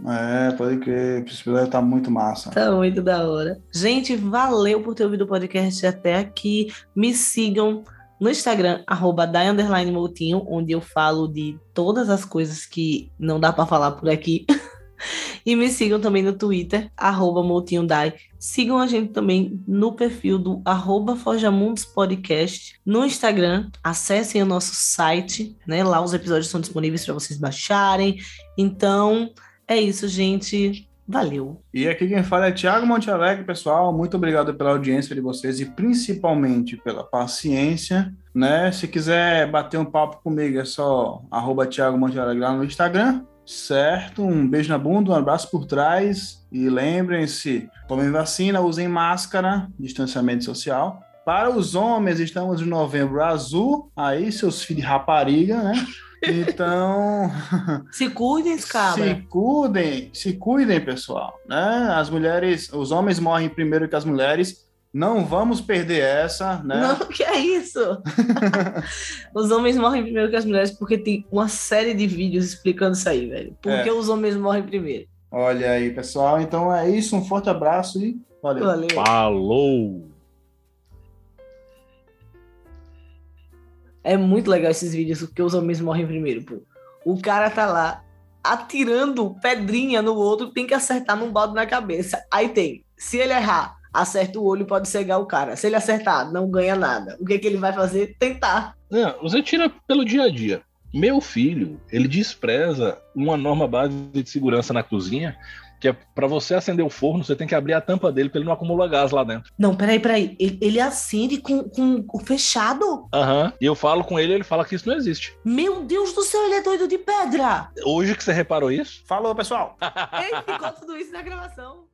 É, pode crer. Esse episódio tá muito massa. Tá muito da hora. Gente, valeu por ter ouvido o podcast até aqui. Me sigam no Instagram, arroba Moutinho, onde eu falo de todas as coisas que não dá pra falar por aqui. e me sigam também no Twitter, arroba. Sigam a gente também no perfil do arroba Forjamundos Podcast. No Instagram, acessem o nosso site, né? Lá os episódios estão disponíveis para vocês baixarem. Então, é isso, gente. Valeu. E aqui quem fala é Thiago Monte Alegre, pessoal. Muito obrigado pela audiência de vocês e principalmente pela paciência, né? Se quiser bater um papo comigo, é só arroba Thiago Monte Alegre lá no Instagram, certo? Um beijo na bunda, um abraço por trás e lembrem-se, tomem vacina, usem máscara, distanciamento social. Para os homens, estamos em novembro azul, aí seus filhos de rapariga, né? Então, Se cuidem, cabra. se cuidem, se cuidem, pessoal, né? As mulheres, os homens morrem primeiro que as mulheres. Não vamos perder essa, né? Não, que é isso? os homens morrem primeiro que as mulheres porque tem uma série de vídeos explicando isso aí, velho. Por É. que os homens morrem primeiro? Olha aí, pessoal. Então é isso. Um forte abraço e valeu. Valeu. Falou! É muito legal esses vídeos porque os homens morrem primeiro, pô. O cara tá lá atirando pedrinha no outro, tem que acertar num balde na cabeça. Aí tem, se ele errar, acerta o olho, pode cegar o cara. Se ele acertar, não ganha nada. O que, que ele vai fazer? Tentar. Não, você tira pelo dia a dia. Meu filho, ele despreza uma norma básica de segurança na cozinha, que é para você acender o forno, você tem que abrir a tampa dele para ele não acumular gás lá dentro. Não, peraí, peraí. Ele, ele acende com, com o fechado? Aham. E eu falo com ele, ele fala que isso não existe. Meu Deus do céu, ele é doido de pedra! Hoje que você reparou isso? Falou, pessoal. Ele ficou tudo isso na gravação.